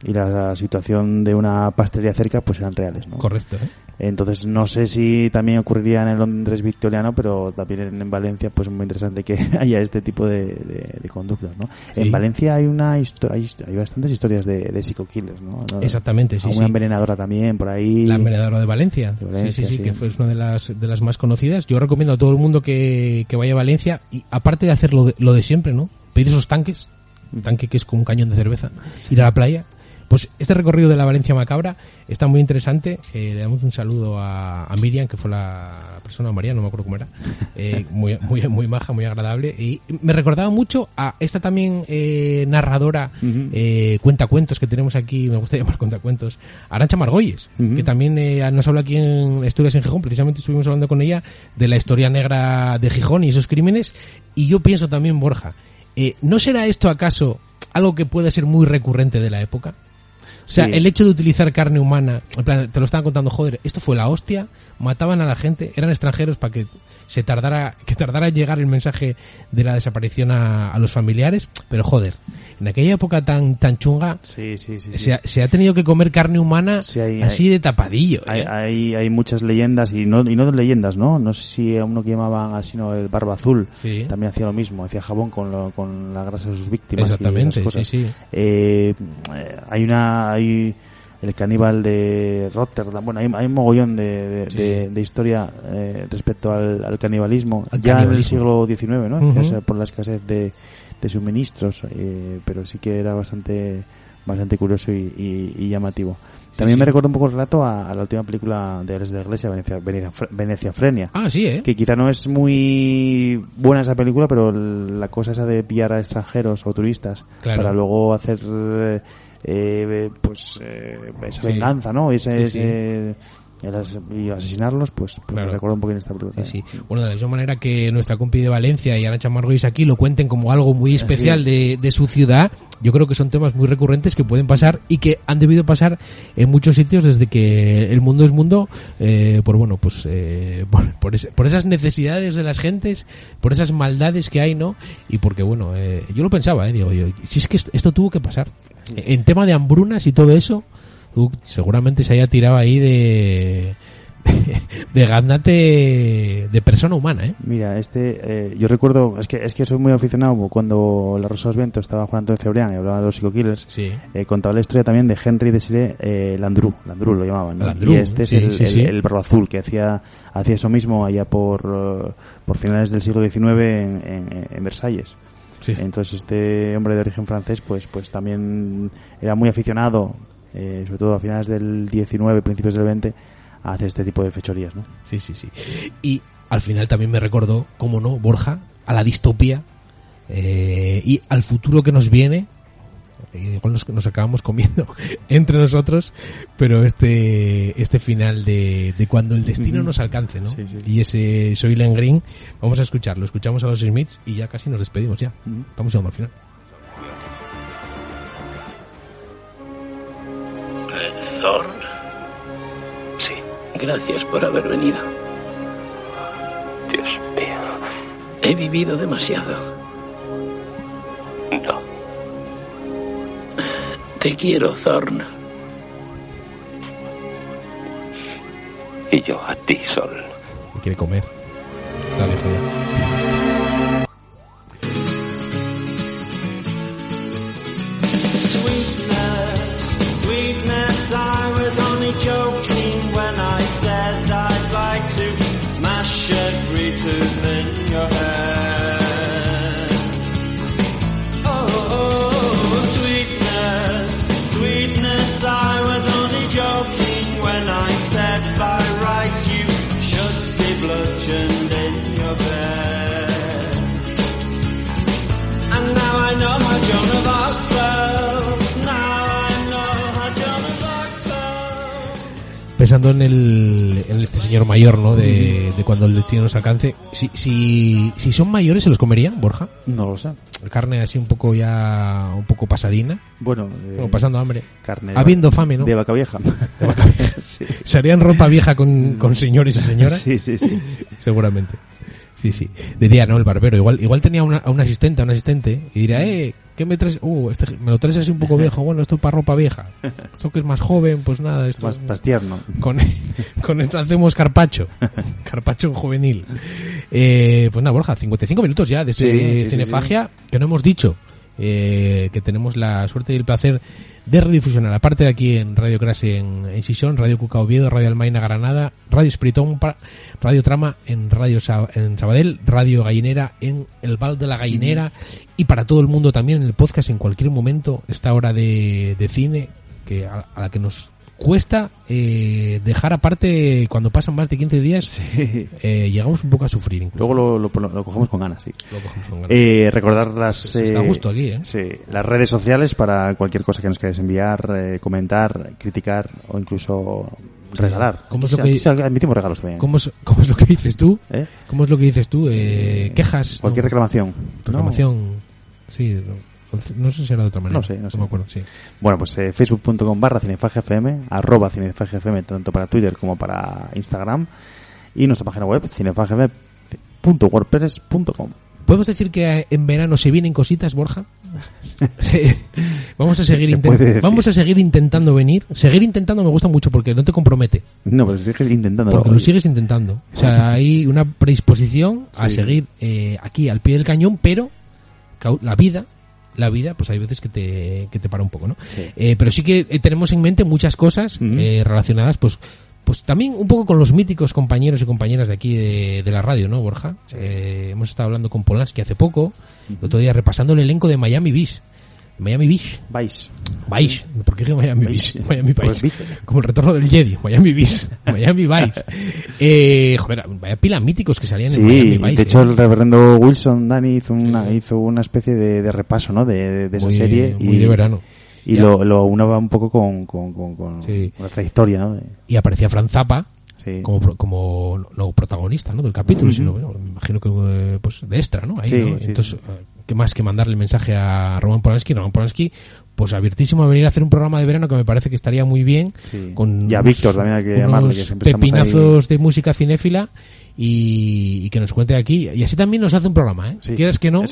y la situación de una pastelería cerca, pues eran reales. ¿no? Correcto. ¿eh? Entonces no sé si también ocurriría en el Londres victoriano, pero también en, en Valencia pues es muy interesante que haya este tipo de, de, de conductas, ¿no? Sí. En Valencia hay una hay, hay bastantes historias de, de psico-killers, ¿no? Exactamente, sí, Una sí. envenenadora también por ahí. La envenenadora de Valencia. De Valencia, sí, sí, sí, sí. que fue una de las, de las más conocidas. Yo recomiendo a todo el mundo que, que vaya a Valencia y aparte de hacer lo de, lo de siempre, ¿no? Pedir esos tanques, un tanque que es como un cañón de cerveza, ir a la playa. Pues este recorrido de la Valencia Macabra está muy interesante. Eh, le damos un saludo a, a Miriam, que fue la persona, María, no me acuerdo cómo era. Eh, muy, muy, muy maja, muy agradable. Y me recordaba mucho a esta también eh, narradora, eh, cuentacuentos que tenemos aquí, me gusta llamar cuentacuentos, Arancha Margolles, que también eh, nos habla aquí en Historias en Gijón. Precisamente estuvimos hablando con ella de la historia negra de Gijón y esos crímenes. Y yo pienso también, Borja, eh, ¿no será esto acaso algo que puede ser muy recurrente de la época? O sea, Sí. el hecho de utilizar carne humana, en plan, te lo estaban contando, joder, esto fue la hostia, mataban a la gente, eran extranjeros para que se tardara, que tardara en llegar el mensaje de la desaparición a, a los familiares, pero joder, en aquella época tan, tan chunga, Sí, sí, sí. sí. Se, ha, se ha tenido que comer carne humana hay- así de tapadillo. Hay, ¿eh? hay, hay muchas leyendas y no, y no leyendas, ¿no? No sé si a uno que llamaban así, ¿no? El Barba Azul también hacía lo mismo, hacía jabón con, lo- con la grasa de sus víctimas. y Exactamente, esas cosas. sí, sí. Eh, hay una. Hay el caníbal de Rotterdam. Bueno, hay, hay un mogollón de, de, Sí. de- de historia eh, respecto al, al canibalismo. Al ya canibalismo. en el siglo XIX, ¿no? Sea por la escasez de, de suministros, eh, pero sí que era bastante bastante curioso y, y- y llamativo. También sí. me recuerda un poco el relato a, a la última película de Alex de la Iglesia, Venecia, Venecia, Venecia Frenia. Ah, sí, ¿eh? Que quizá no es muy buena esa película, pero la cosa esa de pillar a extranjeros o turistas Claro. para luego hacer eh, eh, pues eh, esa Sí. venganza, ¿no? Ese, Sí, sí. ese- y asesinarlos, pues, pues Claro. me recuerda un en esta película. Sí, sí. Bueno, de la misma manera que nuestra compi de Valencia y Arancha Margois aquí lo cuenten como algo muy especial de, de su ciudad, yo creo que son temas muy recurrentes que pueden pasar y que han debido pasar en muchos sitios desde que el mundo es mundo, eh, por bueno, pues eh, por, por, ese- por esas necesidades de las gentes, por esas maldades que hay, ¿no? Y porque, bueno, eh, yo lo pensaba, ¿eh? Digo, yo, si es que esto tuvo que pasar. En tema de hambrunas y todo eso, tú seguramente se haya tirado ahí de de gaznate de persona humana, ¿eh? Mira, este, eh, yo recuerdo, es que, es que soy muy aficionado cuando La Rosa de los Vientos estaba Juan Antonio Cebrián y hablaba de los psico-killers. Sí. eh, contaba la historia también de Henry Desiré eh, Landru, Landru lo llamaban, ¿no? Landru, y este es el, sí, el, barro azul que hacía, hacía eso mismo allá por, por finales del siglo XIX en, en, en Versalles. Sí. Entonces este hombre de origen francés pues, pues también era muy aficionado, eh, sobre todo a finales del XIX, principios del XX, a hacer este tipo de fechorías, ¿no? Sí, sí, sí. Y al final también me recordó, cómo no, Borja, a la distopía eh, y al futuro que nos viene. eh, Igual nos, nos acabamos comiendo entre nosotros, pero este este final de, de cuando el destino nos alcance, ¿no? Sí, sí. Y ese Soylent Green, vamos a escucharlo. Escuchamos a los Smiths y ya casi nos despedimos ya. Estamos llegando al final. Thorn. Sí, gracias por haber venido. Dios mío. He vivido demasiado. No. Te quiero, Thorn. Y yo a ti, Sol. Quiere comer. Está ya. Pensando en el en este señor mayor, ¿no? De, de cuando el destino nos alcance. Si, si, si son mayores, ¿se los comerían, Borja? No lo sé. Carne así un poco ya, un poco pasadina. Bueno, eh, pasando hambre. carne Habiendo fame, ¿no? De vaca vieja. De vaca vieja. Sí. ¿Se harían ropa vieja con, con señores y señoras? Sí, sí, sí. Seguramente. Sí, sí. Diría, no, el barbero. Igual, igual tenía una, a un asistente, a un asistente, y diría, eh, ¿qué me traes? Uh, este, me lo traes así un poco viejo. Bueno, esto es para ropa vieja. Esto que es más joven, pues nada, esto Más, más tierno. con, con esto hacemos carpacho. carpacho juvenil. Eh, pues nada, Borja, 55 minutos ya de Sí, este sí, Cinefagia, que no hemos dicho eh, que tenemos la suerte y el placer de redifusionar, aparte de aquí en Radio Crash en, en Sison, Radio Cuca Oviedo, Radio Almaina Granada, Radio Espiritón, pa- Radio Trama en Radio Sa- en Sabadell, Radio Gallinera en El Val de la Gallinera y para todo el mundo también en el podcast en cualquier momento, esta hora de, de cine que a, a la que nos cuesta eh, dejar aparte cuando pasan más de 15 días eh, llegamos un poco a sufrir incluso. Luego lo, lo, lo cogemos con ganas, sí. Lo cogemos con ganas. Eh, recordar las, está a eh, gusto aquí, ¿eh? sí, las redes sociales para cualquier cosa que nos queráis enviar, eh, comentar, criticar o incluso regalar. ¿Cómo es lo que- sí- sí admitimos regalos también. ¿Cómo es, cómo es lo que dices tú? ¿Cómo es lo que dices tú? Quejas. Cualquier no. reclamación. Reclamación. Sí, no, no sé si era de otra manera. No sé, no sé. me acuerdo, sí. Bueno, pues eh, facebook.com barra cinefagfm, arroba cinefagfm, tanto para Twitter como para Instagram. Y nuestra página web, cinefagfm.wordpress.com. ¿Podemos decir que en verano se vienen cositas, Borja? Sí. Vamos a seguir vamos a seguir intentando venir. Seguir intentando me gusta mucho porque no te compromete. No, pero sigues intentando. Porque lo sigues intentando. O sea, hay una predisposición a seguir eh, aquí al pie del cañón, pero la vida, la vida, pues hay veces que te, que te para un poco, ¿no? Sí. Eh, pero sí que eh, tenemos en mente muchas cosas eh, relacionadas, pues, pues también un poco con los míticos compañeros y compañeras de aquí de, de la radio, ¿no, Borja? Eh, hemos estado hablando con Polanski hace poco, el otro día repasando el elenco de Miami Beach. Miami Beach. Vice. Vice. ¿Por qué Miami Vice. Beach? Miami Vice. Vice. Como el retorno del Jedi. Miami Beach. Miami Vice. Eh, joder, vaya pila míticos que salían en Miami Sí, Vice. de hecho eh. el reverendo Wilson Dani hizo una, hizo una especie de, de repaso, ¿no? De, de esa Muy- serie. muy de verano. Y Ya. lo, lo unaba un poco con, con, con, con Sí. la trayectoria, ¿no? De- Y aparecía Fran Zappa Sí. como, como no protagonista ¿no? del capítulo, Ujú. sino bueno, me imagino que eh, pues de extra, ¿no? Ahí, Sí, ¿no? sí, Entonces, ¿qué más que mandarle mensaje a Roman Polanski? Roman Polanski, pues abiertísimo a venir a hacer un programa de verano que me parece que estaría muy bien. Sí. Con Y a Víctor también hay que llamarle, que siempre pepinazos de música cinéfila y, y que nos cuente aquí. Y así también nos hace un programa, ¿eh? Sí. Quieres que no,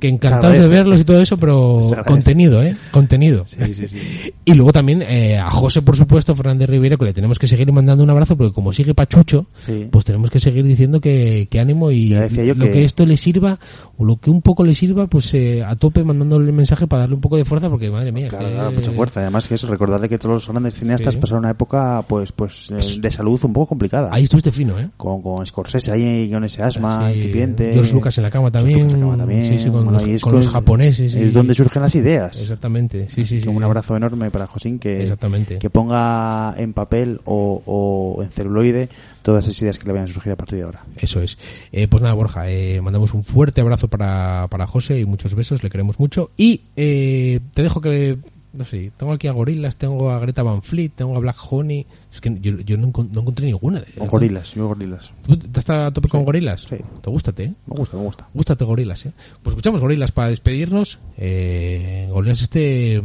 que encantados de verlos y todo eso, pero contenido, ¿eh? Contenido. Sí, sí, sí. Y luego también eh, a José, por supuesto, Fernández Rivero, que le tenemos que seguir mandando un abrazo, porque como sigue Pachucho, pues tenemos que seguir diciendo que, que ánimo y lo que... que- esto le sirva, o lo que un poco le sirva, pues eh, a tope mandándole el mensaje para darle un poco de fuerza, porque madre mía, Claro, que- claro, mucha fuerza. Además que eso, recordarle que todos los grandes cineastas pasaron una época, pues, pues, eh, de salud un poco complicada. Ahí estuviste fino, ¿eh? Con, con Scorsese ahí, con ese asma Sí, incipiente. George Lucas en la cama también. En la cama también. Sí, sí, con, Bueno, los, con los japoneses. Es donde surgen las ideas. Exactamente, sí, sí, un abrazo enorme para Josín que, Exactamente. que ponga en papel o, o en celuloide todas esas ideas que le vayan a surgir a partir de ahora. Eso es. Eh, pues nada, Borja, eh, mandamos un fuerte abrazo para, para José y muchos besos, le queremos mucho. Y eh, te dejo que, no sé, tengo aquí a Gorilas, tengo a Greta Van Fleet, tengo a Black Honey. Es que yo, yo no, encon- no encontré ninguna. O gorilas, yo gorilas. ¿Tú te estás a tope con Gorilas? Sí. ¿Te gustate, eh? Me gusta, me gusta. Gústate Gorilas, eh. Pues escuchamos Gorilas para despedirnos. Eh, Gorilas este...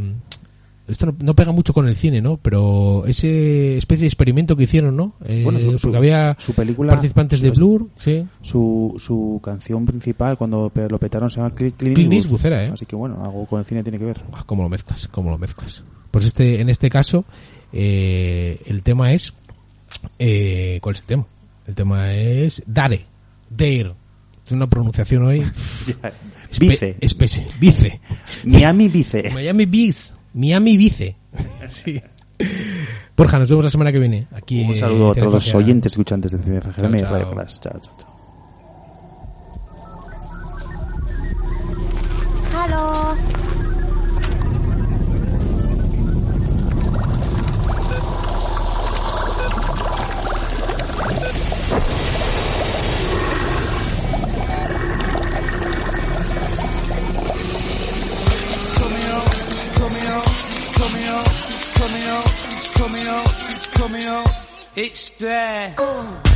Esto no, no pega mucho con el cine, ¿no? Pero ese especie de experimento que hicieron, ¿no? Eh, Bueno, su- porque su- había su película- participantes de Blur, sí. Su, su canción principal cuando lo petaron se llama Clint, Clint Clint Eastwood. Era, ¿eh? Así que bueno, algo con el cine tiene que ver. Ah, ¿Cómo lo mezclas? ¿Cómo lo mezclas? Pues este, en este caso, eh, el tema es... Eh, ¿Cuál es el tema? El tema es Dare. Dare. Es una pronunciación hoy... espe- Vice. especie. Vice. Miami Vice. Miami Vice. Miami Vice. sí. Borja, nos vemos la semana que viene. Aquí Un saludo a todos los oyentes escuchantes de Cine FGM y Chao, Radio chao. Chao, chao, chao. it's there. Oh.